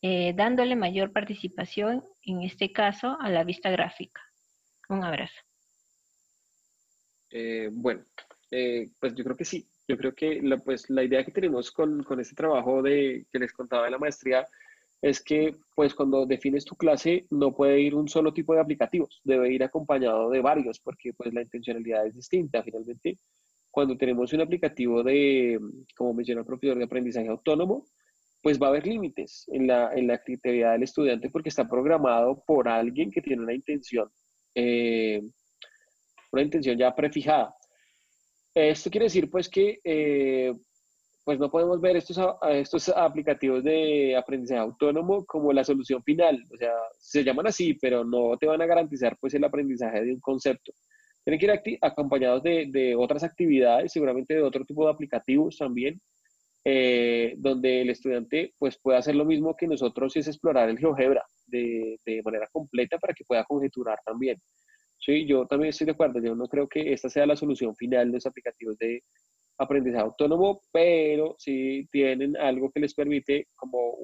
eh, dándole mayor participación, en este caso, a la vista gráfica. Un abrazo. Eh, bueno, eh, pues yo creo que sí. Yo creo que la, pues, la idea que tenemos con, con este trabajo de, que les contaba de la maestría es que pues cuando defines tu clase no puede ir un solo tipo de aplicativos, debe ir acompañado de varios porque pues la intencionalidad es distinta. Finalmente, cuando tenemos un aplicativo de, como menciona el profesor, de aprendizaje autónomo, pues va a haber límites en la, en la creatividad del estudiante porque está programado por alguien que tiene una intención, eh, una intención ya prefijada. Esto quiere decir pues que eh, pues no podemos ver estos, estos aplicativos de aprendizaje autónomo como la solución final. O sea, se llaman así, pero no te van a garantizar pues el aprendizaje de un concepto. Tienen que ir acompañados de, de otras actividades, seguramente de otro tipo de aplicativos también, eh, donde el estudiante pues pueda hacer lo mismo que nosotros es explorar el GeoGebra de, de manera completa para que pueda conjeturar también. Sí, yo también estoy de acuerdo. Yo no creo que esta sea la solución final de los aplicativos de aprendizaje autónomo, pero sí tienen algo que les permite como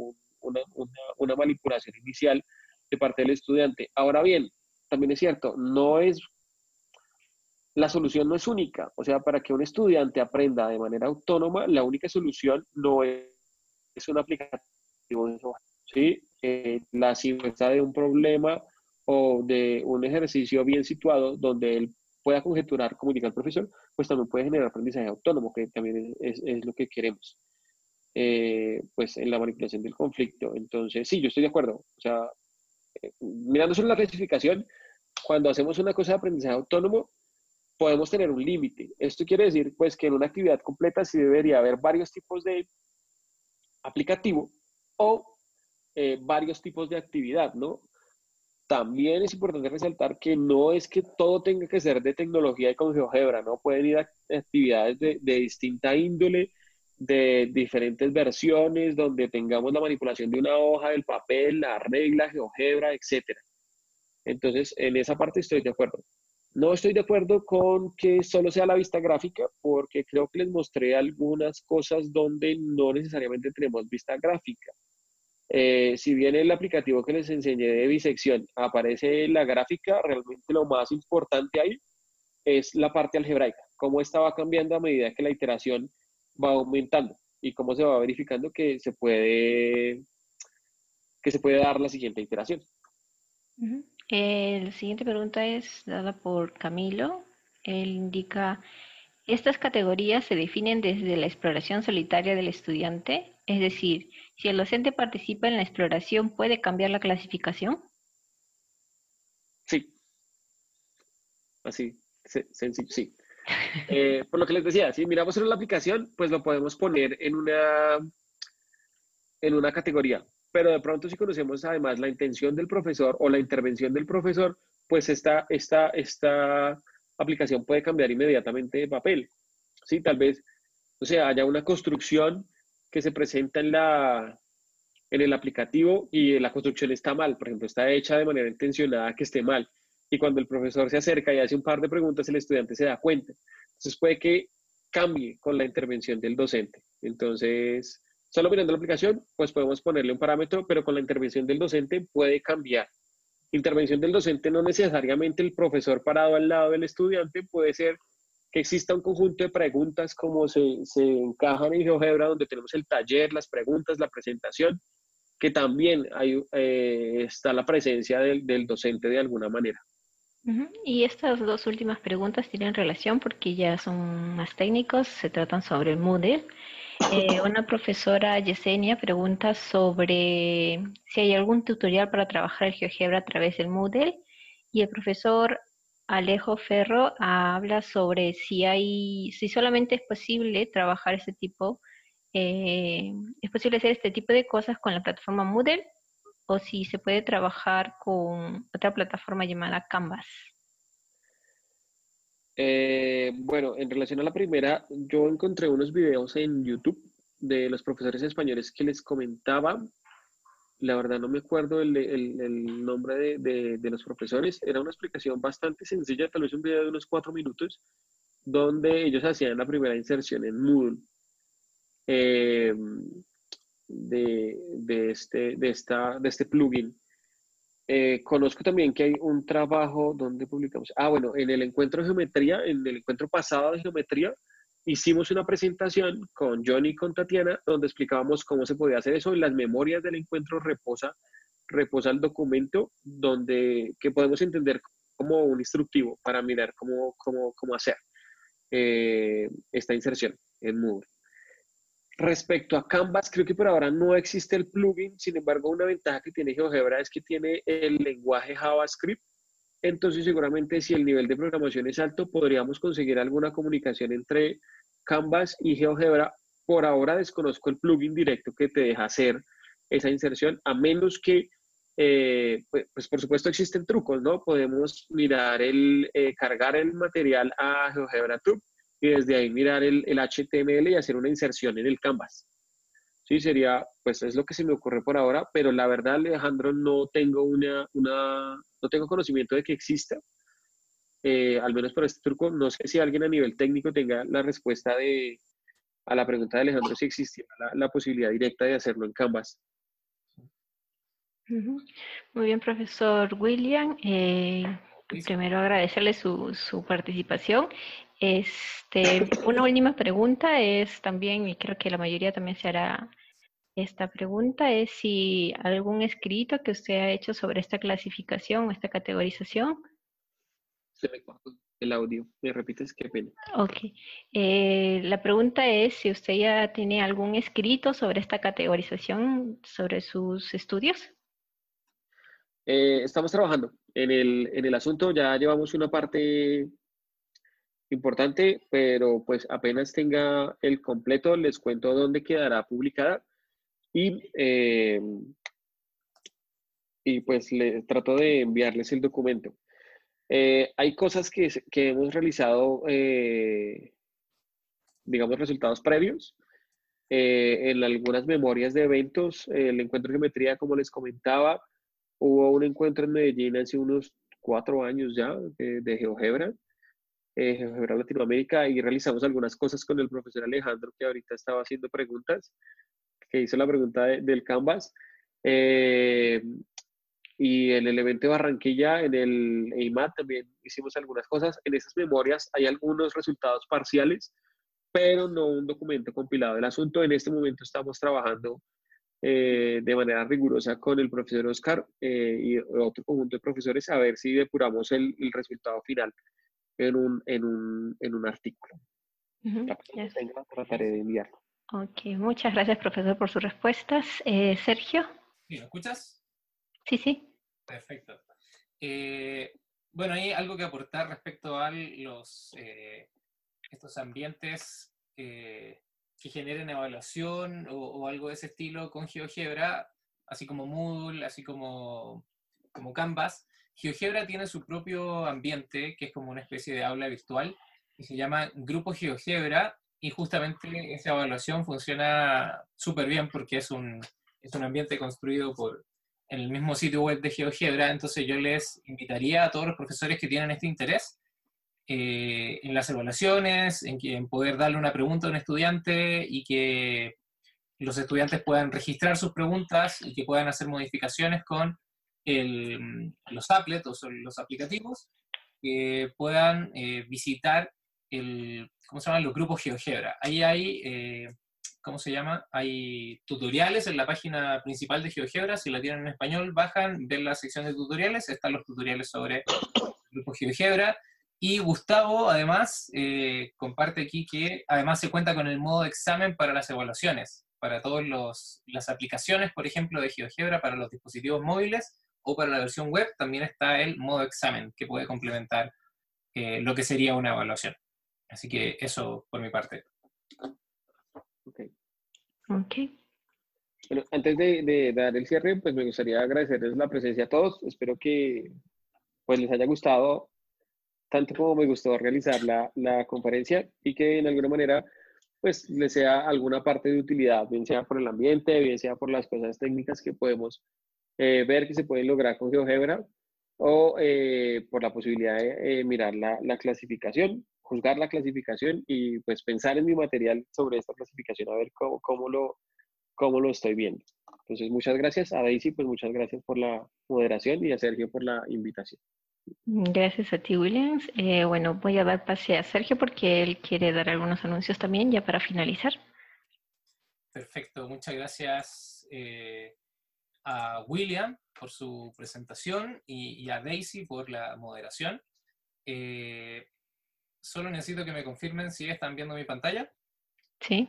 una, una, manipulación inicial de parte del estudiante. Ahora bien, también es cierto, no es, la solución no es única. O sea, para que un estudiante aprenda de manera autónoma, la única solución no es, es un aplicativo ¿sí? Eh, la simpleza de un problema o de un ejercicio bien situado donde él pueda conjeturar, comunicar al profesor, pues también puede generar aprendizaje autónomo, que también es, lo que queremos, eh, pues en la manipulación del conflicto. Entonces, sí, yo estoy de acuerdo. O sea, eh, mirando solo la clasificación, cuando hacemos una cosa de aprendizaje autónomo, podemos tener un límite. Esto quiere decir, pues, que en una actividad completa sí debería haber varios tipos de aplicativo o eh, varios tipos de actividad, ¿no? También es importante resaltar que no es que todo tenga que ser de tecnología y con GeoGebra, ¿no? Pueden ir actividades de, distinta índole, de diferentes versiones, donde tengamos la manipulación de una hoja, del papel, la regla, GeoGebra, etc. Entonces, en esa parte estoy de acuerdo. No estoy de acuerdo con que solo sea la vista gráfica, porque creo que les mostré algunas cosas donde no necesariamente tenemos vista gráfica. Eh, si bien el aplicativo que les enseñé de bisección aparece la gráfica, realmente lo más importante ahí es la parte algebraica, cómo esta va cambiando a medida que la iteración va aumentando y cómo se va verificando que se puede, que se puede dar la siguiente iteración. La siguiente pregunta es dada por Camilo. Él indica, estas categorías se definen desde la exploración solitaria del estudiante, es decir, si el docente participa en la exploración, ¿puede cambiar la clasificación? Sí. Así, sí. Eh, por lo que les decía, si miramos en la aplicación, pues lo podemos poner en una, en una categoría. Pero de pronto si conocemos además la intención del profesor o la intervención del profesor, pues esta, esta, esta aplicación puede cambiar inmediatamente de papel. Sí, tal vez, o sea, haya una construcción que se presenta en, la, en el aplicativo y la construcción está mal, por ejemplo, está hecha de manera intencionada que esté mal. Y cuando el profesor se acerca y hace un par de preguntas, el estudiante se da cuenta. Entonces puede que cambie con la intervención del docente. Entonces, solo mirando la aplicación, pues podemos ponerle un parámetro, pero con la intervención del docente puede cambiar. Intervención del docente no necesariamente el profesor parado al lado del estudiante, puede ser que exista un conjunto de preguntas como se, se encajan en GeoGebra, donde tenemos el taller, las preguntas, la presentación, que también hay, eh, está la presencia del, del, docente de alguna manera. Y estas dos últimas preguntas tienen relación porque ya son más técnicos, se tratan sobre Moodle. Eh, una profesora, Yesenia, pregunta sobre si hay algún tutorial para trabajar el GeoGebra a través del Moodle. Y el profesor Alejo Ferro habla sobre si hay, si solamente es posible trabajar este tipo, eh, es posible hacer este tipo de cosas con la plataforma Moodle o si se puede trabajar con otra plataforma llamada Canvas. Eh, bueno, en relación a la primera, yo encontré unos videos en YouTube de los profesores españoles que les comentaba. La verdad no me acuerdo el, nombre de, los profesores, era una explicación bastante sencilla, tal vez un video de unos cuatro minutos, donde ellos hacían la primera inserción en Moodle. Eh, este, de este plugin. Eh, conozco también que hay un trabajo donde publicamos, ah, bueno, en el encuentro de geometría, en el encuentro pasado de geometría, hicimos una presentación con Johnny y con Tatiana donde explicábamos cómo se podía hacer eso. En las memorias del encuentro reposa, reposa el documento donde que podemos entender como un instructivo para mirar cómo, cómo, cómo hacer eh, esta inserción en Moodle. Respecto a Canvas, creo que por ahora no existe el plugin, sin embargo, una ventaja que tiene GeoGebra es que tiene el lenguaje JavaScript entonces seguramente si el nivel de programación es alto, podríamos conseguir alguna comunicación entre Canvas y GeoGebra. Por ahora desconozco el plugin directo que te deja hacer esa inserción, a menos que, eh, pues, pues, por supuesto existen trucos, ¿no? Podemos mirar el, eh, cargar el material a GeoGebra Tube y desde ahí mirar el, el HTML y hacer una inserción en el Canvas. Sí, sería, pues es lo que se me ocurre por ahora, pero la verdad, Alejandro, no tengo una, una no tengo conocimiento de que exista, eh, al menos por este truco. No sé si alguien a nivel técnico tenga la respuesta de, a la pregunta de Alejandro si existía la, posibilidad directa de hacerlo en Canvas. Muy bien, profesor William. Eh, primero agradecerle su, su participación este, una última pregunta es también, y creo que la mayoría también se hará esta pregunta, es si algún escrito que usted ha hecho sobre esta clasificación o esta categorización. Se me el audio. ¿Me repites? Qué pena. Ok. Eh, la pregunta es si usted ya tiene algún escrito sobre esta categorización, sobre sus estudios. Eh, estamos trabajando en el, en el asunto, ya llevamos una parte importante, pero pues apenas tenga el completo, les cuento dónde quedará publicada y, eh, y pues le trato de enviarles el documento. Eh, hay cosas que, que hemos realizado, eh, digamos, resultados previos. en algunas memorias de eventos, el encuentro de geometría, como les comentaba, hubo un encuentro en Medellín hace unos cuatro años ya de, de GeoGebra eh, Latinoamérica y realizamos algunas cosas con el profesor Alejandro, que ahorita estaba haciendo preguntas, que hizo la pregunta del Canvas. Eh, y en el evento de Barranquilla, en el EIMAT, también hicimos algunas cosas. En esas memorias hay algunos resultados parciales, pero no un documento compilado del asunto. En este momento estamos trabajando eh, de manera rigurosa con el profesor Oscar eh, y otro conjunto de profesores a ver si depuramos el, el resultado final en un, en un, en un artículo. Trataré de enviarlo. Ok, muchas gracias, profesor, por sus respuestas. Eh, Sergio. ¿Me escuchas? Sí, sí. Perfecto. Eh, bueno, hay algo que aportar respecto a los, eh, estos ambientes que generen evaluación o, o, algo de ese estilo con GeoGebra, así como Moodle, así como, como Canvas. GeoGebra tiene su propio ambiente, que es como una especie de aula virtual, y se llama Grupo GeoGebra, y justamente esa evaluación funciona súper bien porque es un, es un ambiente construido por, en el mismo sitio web de GeoGebra, entonces yo les invitaría a todos los profesores que tienen este interés eh, en las evaluaciones, en, en poder darle una pregunta a un estudiante y que los estudiantes puedan registrar sus preguntas y que puedan hacer modificaciones con los applets o los aplicativos que puedan eh, visitar el, ¿cómo se llaman? los grupos GeoGebra. Ahí hay, eh, ¿cómo se llama? Hay tutoriales en la página principal de GeoGebra. Si la tienen en español, bajan, ven la sección de tutoriales. Están los tutoriales sobre grupos GeoGebra. Y Gustavo, además, eh, comparte aquí que además se cuenta con el modo de examen para las evaluaciones, para todas las aplicaciones, por ejemplo, de GeoGebra para los dispositivos móviles o para la versión web también está el modo examen que puede complementar eh, lo que sería una evaluación. Así que eso por mi parte. Ok. Bueno, antes de, dar el cierre, pues me gustaría agradecerles la presencia a todos. Espero que pues les haya gustado tanto como me gustó realizar la, la conferencia y que en alguna manera pues le sea alguna parte de utilidad, bien sea por el ambiente, bien sea por las cosas técnicas que podemos eh, ver que se pueden lograr con GeoGebra o eh, por la posibilidad de mirar la, la, clasificación, juzgar la clasificación y pues pensar en mi material sobre esta clasificación, a ver cómo, cómo, lo, cómo lo estoy viendo. Entonces, muchas gracias a Daisy, pues muchas gracias por la moderación y a Sergio por la invitación. Gracias a ti, Williams. Eh, bueno, voy a dar pase a Sergio porque él quiere dar algunos anuncios también, ya para finalizar. Perfecto, muchas gracias eh, a William por su presentación y, a Daisy por la moderación. Eh, solo necesito que me confirmen si están viendo mi pantalla. Sí.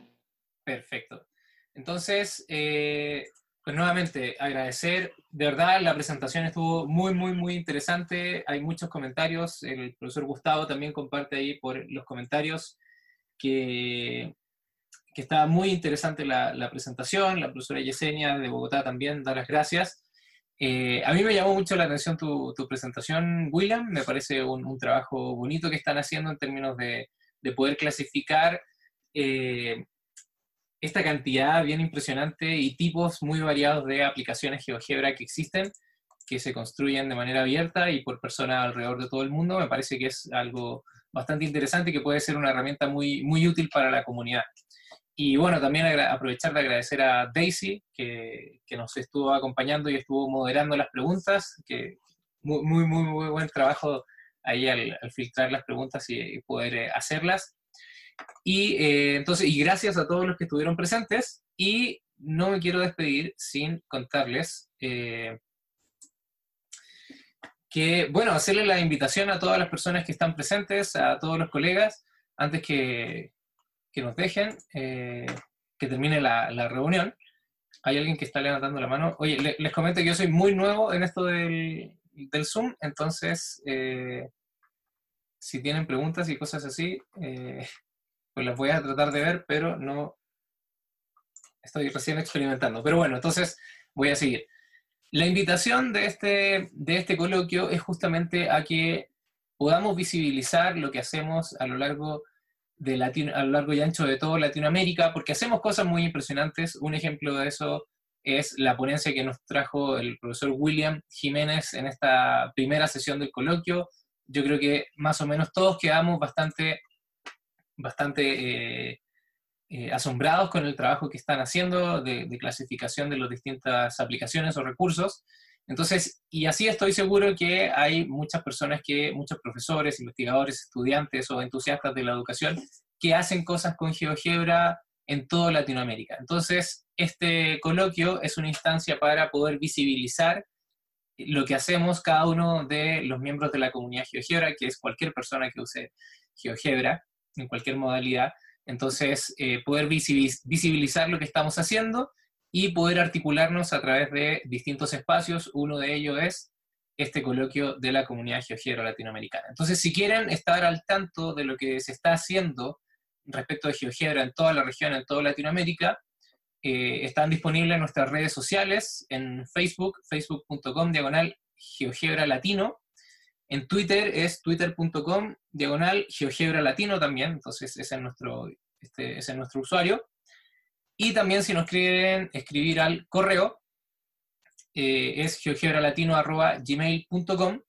Perfecto. Entonces, pues nuevamente, agradecer, de verdad la presentación estuvo muy, muy, muy interesante, hay muchos comentarios, el profesor Gustavo también comparte ahí por los comentarios que, que estaba muy interesante la, presentación, la profesora Yesenia de Bogotá también da las gracias. Eh, a mí me llamó mucho la atención tu, presentación, William, me parece un, trabajo bonito que están haciendo en términos de, de poder clasificar eh, esta cantidad bien impresionante y tipos muy variados de aplicaciones GeoGebra que existen, que se construyen de manera abierta y por personas alrededor de todo el mundo, me parece que es algo bastante interesante y que puede ser una herramienta muy, muy útil para la comunidad. Y bueno, también aprovechar de agradecer a Daisy, que, que, nos estuvo acompañando y estuvo moderando las preguntas, que muy, muy, muy, buen trabajo ahí al, filtrar las preguntas y, poder eh, hacerlas. Y eh, entonces, y gracias a todos los que estuvieron presentes. Y no me quiero despedir sin contarles eh, que, bueno, hacerle la invitación a todas las personas que están presentes, a todos los colegas, antes que, que nos dejen, eh, que termine la, reunión. Hay alguien que está levantando la mano. Oye, les comento que yo soy muy nuevo en esto del, del Zoom, entonces, si tienen preguntas y cosas así, pues las voy a tratar de ver, pero no estoy recién experimentando. Pero bueno, entonces voy a seguir. La invitación de este, de este coloquio es justamente a que podamos visibilizar lo que hacemos a lo largo de Latino, a lo largo y ancho de toda Latinoamérica, porque hacemos cosas muy impresionantes. Un ejemplo de eso es la ponencia que nos trajo el profesor William Jiménez en esta primera sesión del coloquio. Yo creo que más o menos todos quedamos bastante bastante eh, eh, asombrados con el trabajo que están haciendo de, clasificación de las distintas aplicaciones o recursos. Entonces, y así estoy seguro que hay muchas personas que, muchos profesores, investigadores, estudiantes o entusiastas de la educación que hacen cosas con GeoGebra en toda Latinoamérica. Entonces, este coloquio es una instancia para poder visibilizar lo que hacemos cada uno de los miembros de la comunidad GeoGebra, que es cualquier persona que use GeoGebra, en cualquier modalidad. Entonces, eh, poder visibilizar lo que estamos haciendo y poder articularnos a través de distintos espacios. Uno de ellos es este coloquio de la comunidad GeoGebra latinoamericana. Entonces, si quieren estar al tanto de lo que se está haciendo respecto de GeoGebra en toda la región, en toda Latinoamérica, eh, están disponibles en nuestras redes sociales, en Facebook, facebook.com diagonal GeoGebra Latino, en Twitter es twitter.com diagonal GeoGebra Latino también, entonces ese es nuestro, este, es nuestro usuario. Y también si nos quieren escribir al correo, eh, es geogebralatino.gmail.com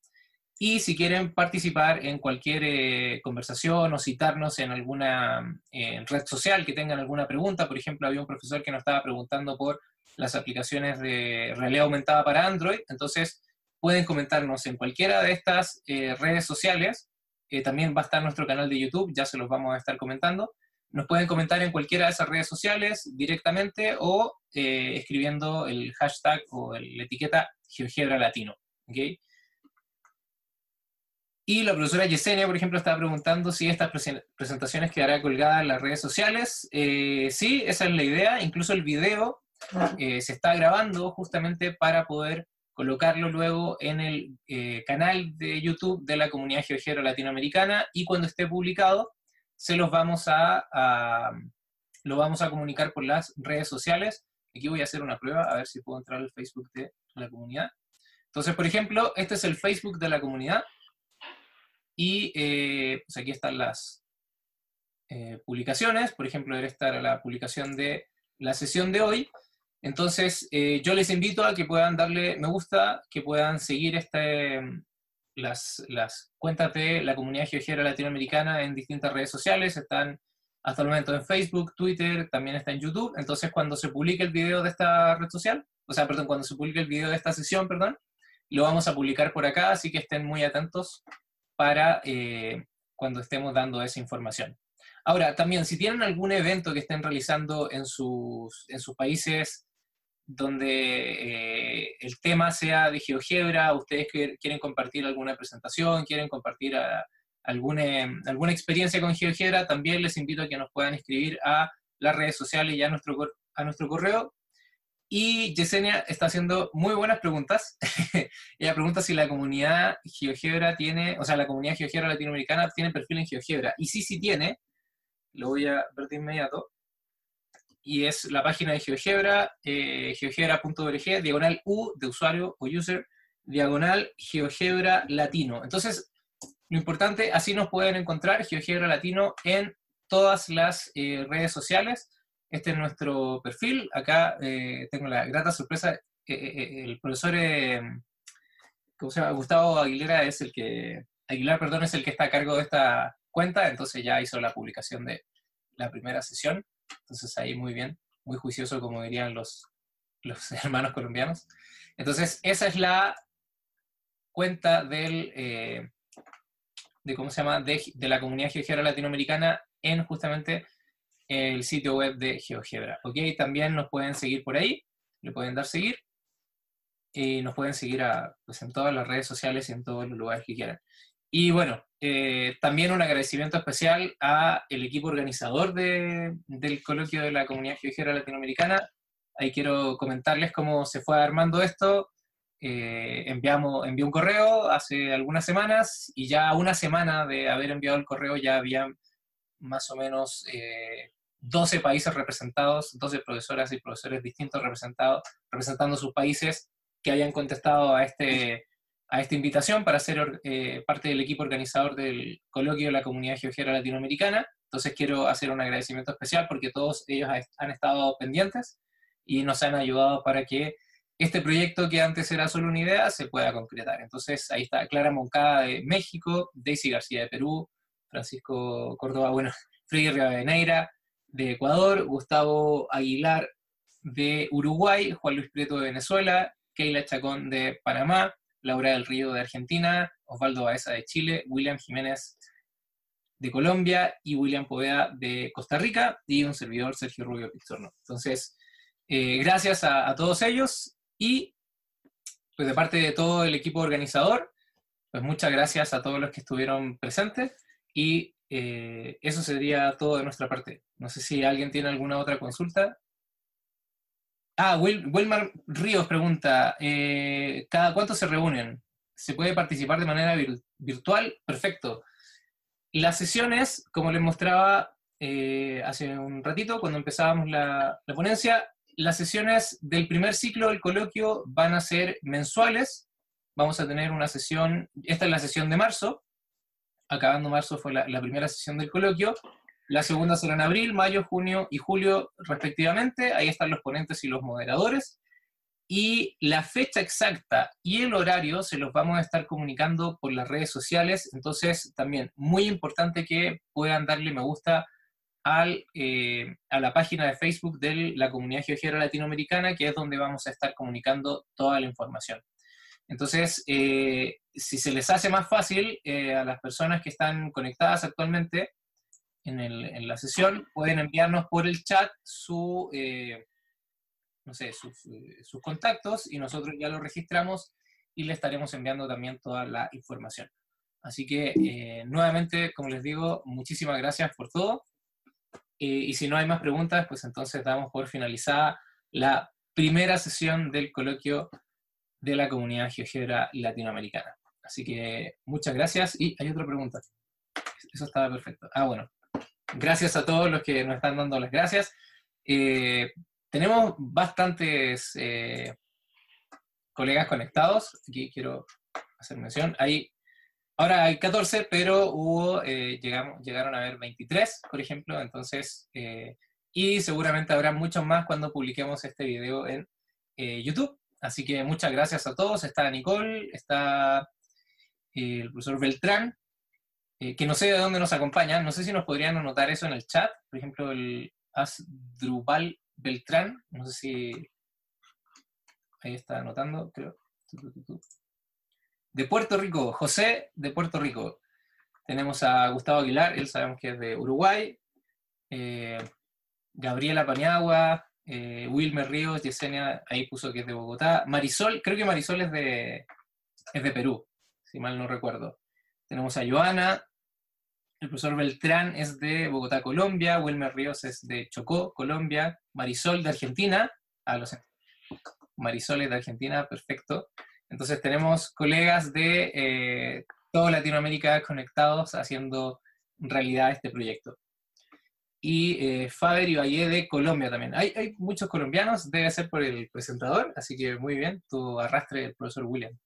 y si quieren participar en cualquier eh, conversación o citarnos en alguna red social que tengan alguna pregunta, por ejemplo, había un profesor que nos estaba preguntando por las aplicaciones de realidad aumentada para Android, entonces pueden comentarnos en cualquiera de estas eh, redes sociales. Eh, también va a estar nuestro canal de YouTube, ya se los vamos a estar comentando. Nos pueden comentar en cualquiera de esas redes sociales directamente o eh, escribiendo el hashtag o la etiqueta GeoGebra Latino. Y la profesora Yesenia, por ejemplo, estaba preguntando si estas presentaciones quedarán colgadas en las redes sociales. sí, esa es la idea. Incluso el video se está grabando justamente para poder colocarlo luego en el eh, canal de YouTube de la comunidad GeoGebra latinoamericana y cuando esté publicado se los vamos a, lo vamos a comunicar por las redes sociales. Aquí voy a hacer una prueba a ver si puedo entrar al Facebook de la comunidad. Entonces, por ejemplo, este es el Facebook de la comunidad y eh, pues aquí están las, eh, publicaciones, por ejemplo, esta era la publicación de la sesión de hoy. Entonces, eh, yo les invito a que puedan darle me gusta, que puedan seguir este, las, las cuentas de la comunidad GeoGebra latinoamericana en distintas redes sociales. Están hasta el momento en Facebook, Twitter, también está en YouTube. Entonces, cuando se publique el video de esta red social, o sea, perdón, cuando se publique el video de esta sesión, perdón, lo vamos a publicar por acá, así que estén muy atentos para eh, cuando estemos dando esa información. Ahora, también, si tienen algún evento que estén realizando en sus, en sus países donde eh, el tema sea de GeoGebra, ustedes quieren compartir alguna presentación, quieren compartir alguna, alguna experiencia con GeoGebra, también les invito a que nos puedan escribir a las redes sociales y a nuestro, a nuestro correo. Y Yesenia está haciendo muy buenas preguntas. Ella pregunta si la comunidad GeoGebra tiene, o sea, la comunidad GeoGebra latinoamericana tiene perfil en GeoGebra. Y sí, sí tiene. Lo voy a ver de inmediato y es la página de GeoGebra, eh, geogebra.org, diagonal U de usuario o user, diagonal GeoGebra Latino. Entonces, lo importante, así nos pueden encontrar GeoGebra Latino en todas las eh, redes sociales. Este es nuestro perfil. Acá eh, tengo la grata sorpresa. Eh, el profesor. Gustavo Aguilera es el que, Aguilar, perdón, es el que está a cargo de esta cuenta, entonces ya hizo la publicación de la primera sesión. Entonces ahí muy bien, muy juicioso como dirían los, los hermanos colombianos. Entonces esa es la cuenta del, eh, de, ¿cómo se llama? De, la comunidad GeoGebra latinoamericana en justamente el sitio web de GeoGebra. ¿Ok? También nos pueden seguir por ahí, le pueden dar seguir y nos pueden seguir a, pues, en todas las redes sociales y en todos los lugares que quieran. Y bueno, eh, también un agradecimiento especial a el equipo organizador de, del coloquio de la comunidad geogera latinoamericana. Ahí quiero comentarles cómo se fue armando esto. Eh, enviamos, envié un correo hace algunas semanas y ya una semana de haber enviado el correo ya había más o menos 12 eh, países representados, 12 profesoras y profesores distintos representados, representando sus países que habían contestado a este, a esta invitación para ser eh, parte del equipo organizador del coloquio de la comunidad geogera latinoamericana. Entonces quiero hacer un agradecimiento especial porque todos ellos han estado pendientes y nos han ayudado para que este proyecto que antes era solo una idea se pueda concretar. Entonces ahí está Clara Moncada de México, Daisy García de Perú, Francisco Córdoba, bueno, Freddy Rivadeneira de Ecuador, Gustavo Aguilar de Uruguay, Juan Luis Prieto de Venezuela, Keila Chacón de Panamá, Laura del Río de Argentina, Osvaldo Baeza de Chile, William Jiménez de Colombia y William Poveda de Costa Rica y un servidor, Sergio Rubio Pizorno. Entonces, eh, gracias a, todos ellos y pues de parte de todo el equipo organizador, pues muchas gracias a todos los que estuvieron presentes y eh, eso sería todo de nuestra parte. No sé si alguien tiene alguna otra consulta. Ah, Wilmar Ríos pregunta, eh, ¿cada cuánto se reúnen? ¿Se puede participar de manera virtual? Perfecto. Las sesiones, como les mostraba eh, hace un ratito, cuando empezábamos la, ponencia, las sesiones del primer ciclo del coloquio van a ser mensuales. Vamos a tener una sesión, esta es la sesión de marzo, acabando marzo fue la primera sesión del coloquio, la segunda será en abril, mayo, junio y julio respectivamente. Ahí están los ponentes y los moderadores. Y la fecha exacta y el horario se los vamos a estar comunicando por las redes sociales. Entonces, también muy importante que puedan darle me gusta al, eh, a la página de Facebook de la comunidad geogera latinoamericana, que es donde vamos a estar comunicando toda la información. Entonces, eh, si se les hace más fácil eh, a las personas que están conectadas actualmente, en, la sesión, pueden enviarnos por el chat su, eh, no sé, eh, sus, contactos y nosotros ya lo registramos y le estaremos enviando también toda la información. Así que, eh, nuevamente, como les digo, muchísimas gracias por todo. y si no hay más preguntas, pues entonces damos por finalizada la primera sesión del coloquio de la comunidad GeoGebra latinoamericana. Así que muchas gracias y hay otra pregunta. Eso estaba perfecto. Ah, bueno, gracias a todos los que nos están dando las gracias. Eh, tenemos bastantes eh, colegas conectados. Aquí quiero hacer mención. Hay ahora hay 14, pero hubo, eh, llegamos, llegaron a haber 23, por ejemplo, entonces, eh, y seguramente habrá muchos más cuando publiquemos este video en YouTube. Así que muchas gracias a todos. Está Nicole, está el profesor Beltrán, que no sé de dónde nos acompaña, no sé si nos podrían anotar eso en el chat, por ejemplo, el Asdrubal Beltrán, no sé si ahí está anotando, creo. De Puerto Rico, José de Puerto Rico. Tenemos a Gustavo Aguilar, él sabemos que es de Uruguay. Eh, Gabriela Paniagua, eh, Wilmer Ríos, Yesenia, ahí puso que es de Bogotá. Marisol, creo que Marisol es de, es de Perú, si mal no recuerdo. Tenemos a Joana, el profesor Beltrán es de Bogotá, Colombia, Wilmer Ríos es de Chocó, Colombia, Marisol de Argentina, a los Marisol es de Argentina, perfecto. Entonces tenemos colegas de eh, toda Latinoamérica conectados haciendo realidad este proyecto. Y eh, Faber Valle de Colombia también. Hay, hay, muchos colombianos, debe ser por el presentador, así que muy bien, tu arrastre el profesor William.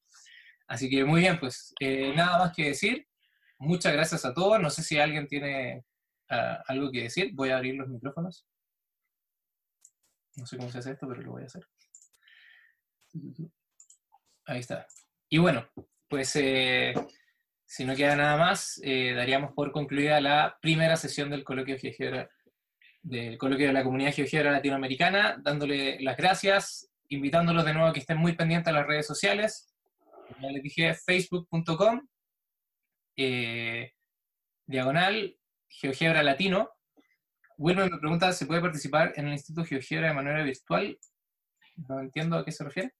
Así que muy bien, pues eh, nada más que decir. Muchas gracias a todos. No sé si alguien tiene ah, algo que decir. Voy a abrir los micrófonos. No sé cómo se hace esto, pero lo voy a hacer. Ahí está. Y bueno, pues eh, si no queda nada más, eh, daríamos por concluida la primera sesión del coloquio GeoGebra, del coloquio de la comunidad GeoGebra latinoamericana, dándole las gracias, invitándolos de nuevo a que estén muy pendientes a las redes sociales. Ya les dije, facebook.com, eh, diagonal, GeoGebra Latino. Wilmer me pregunta si puede participar en el Instituto GeoGebra de manera virtual. No entiendo a qué se refiere.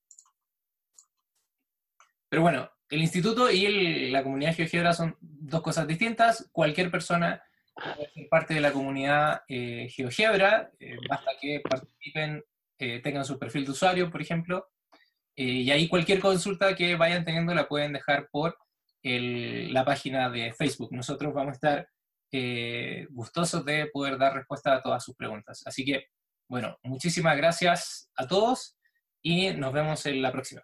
Pero bueno, el instituto y la comunidad GeoGebra son dos cosas distintas. Cualquier persona puede ser parte de la comunidad eh, GeoGebra, eh, basta que participen, eh, tengan su perfil de usuario, por ejemplo, y ahí cualquier consulta que vayan teniendo la pueden dejar por la página de Facebook. Nosotros vamos a estar gustosos de poder dar respuesta a todas sus preguntas. Así que, bueno, muchísimas gracias a todos y nos vemos en la próxima.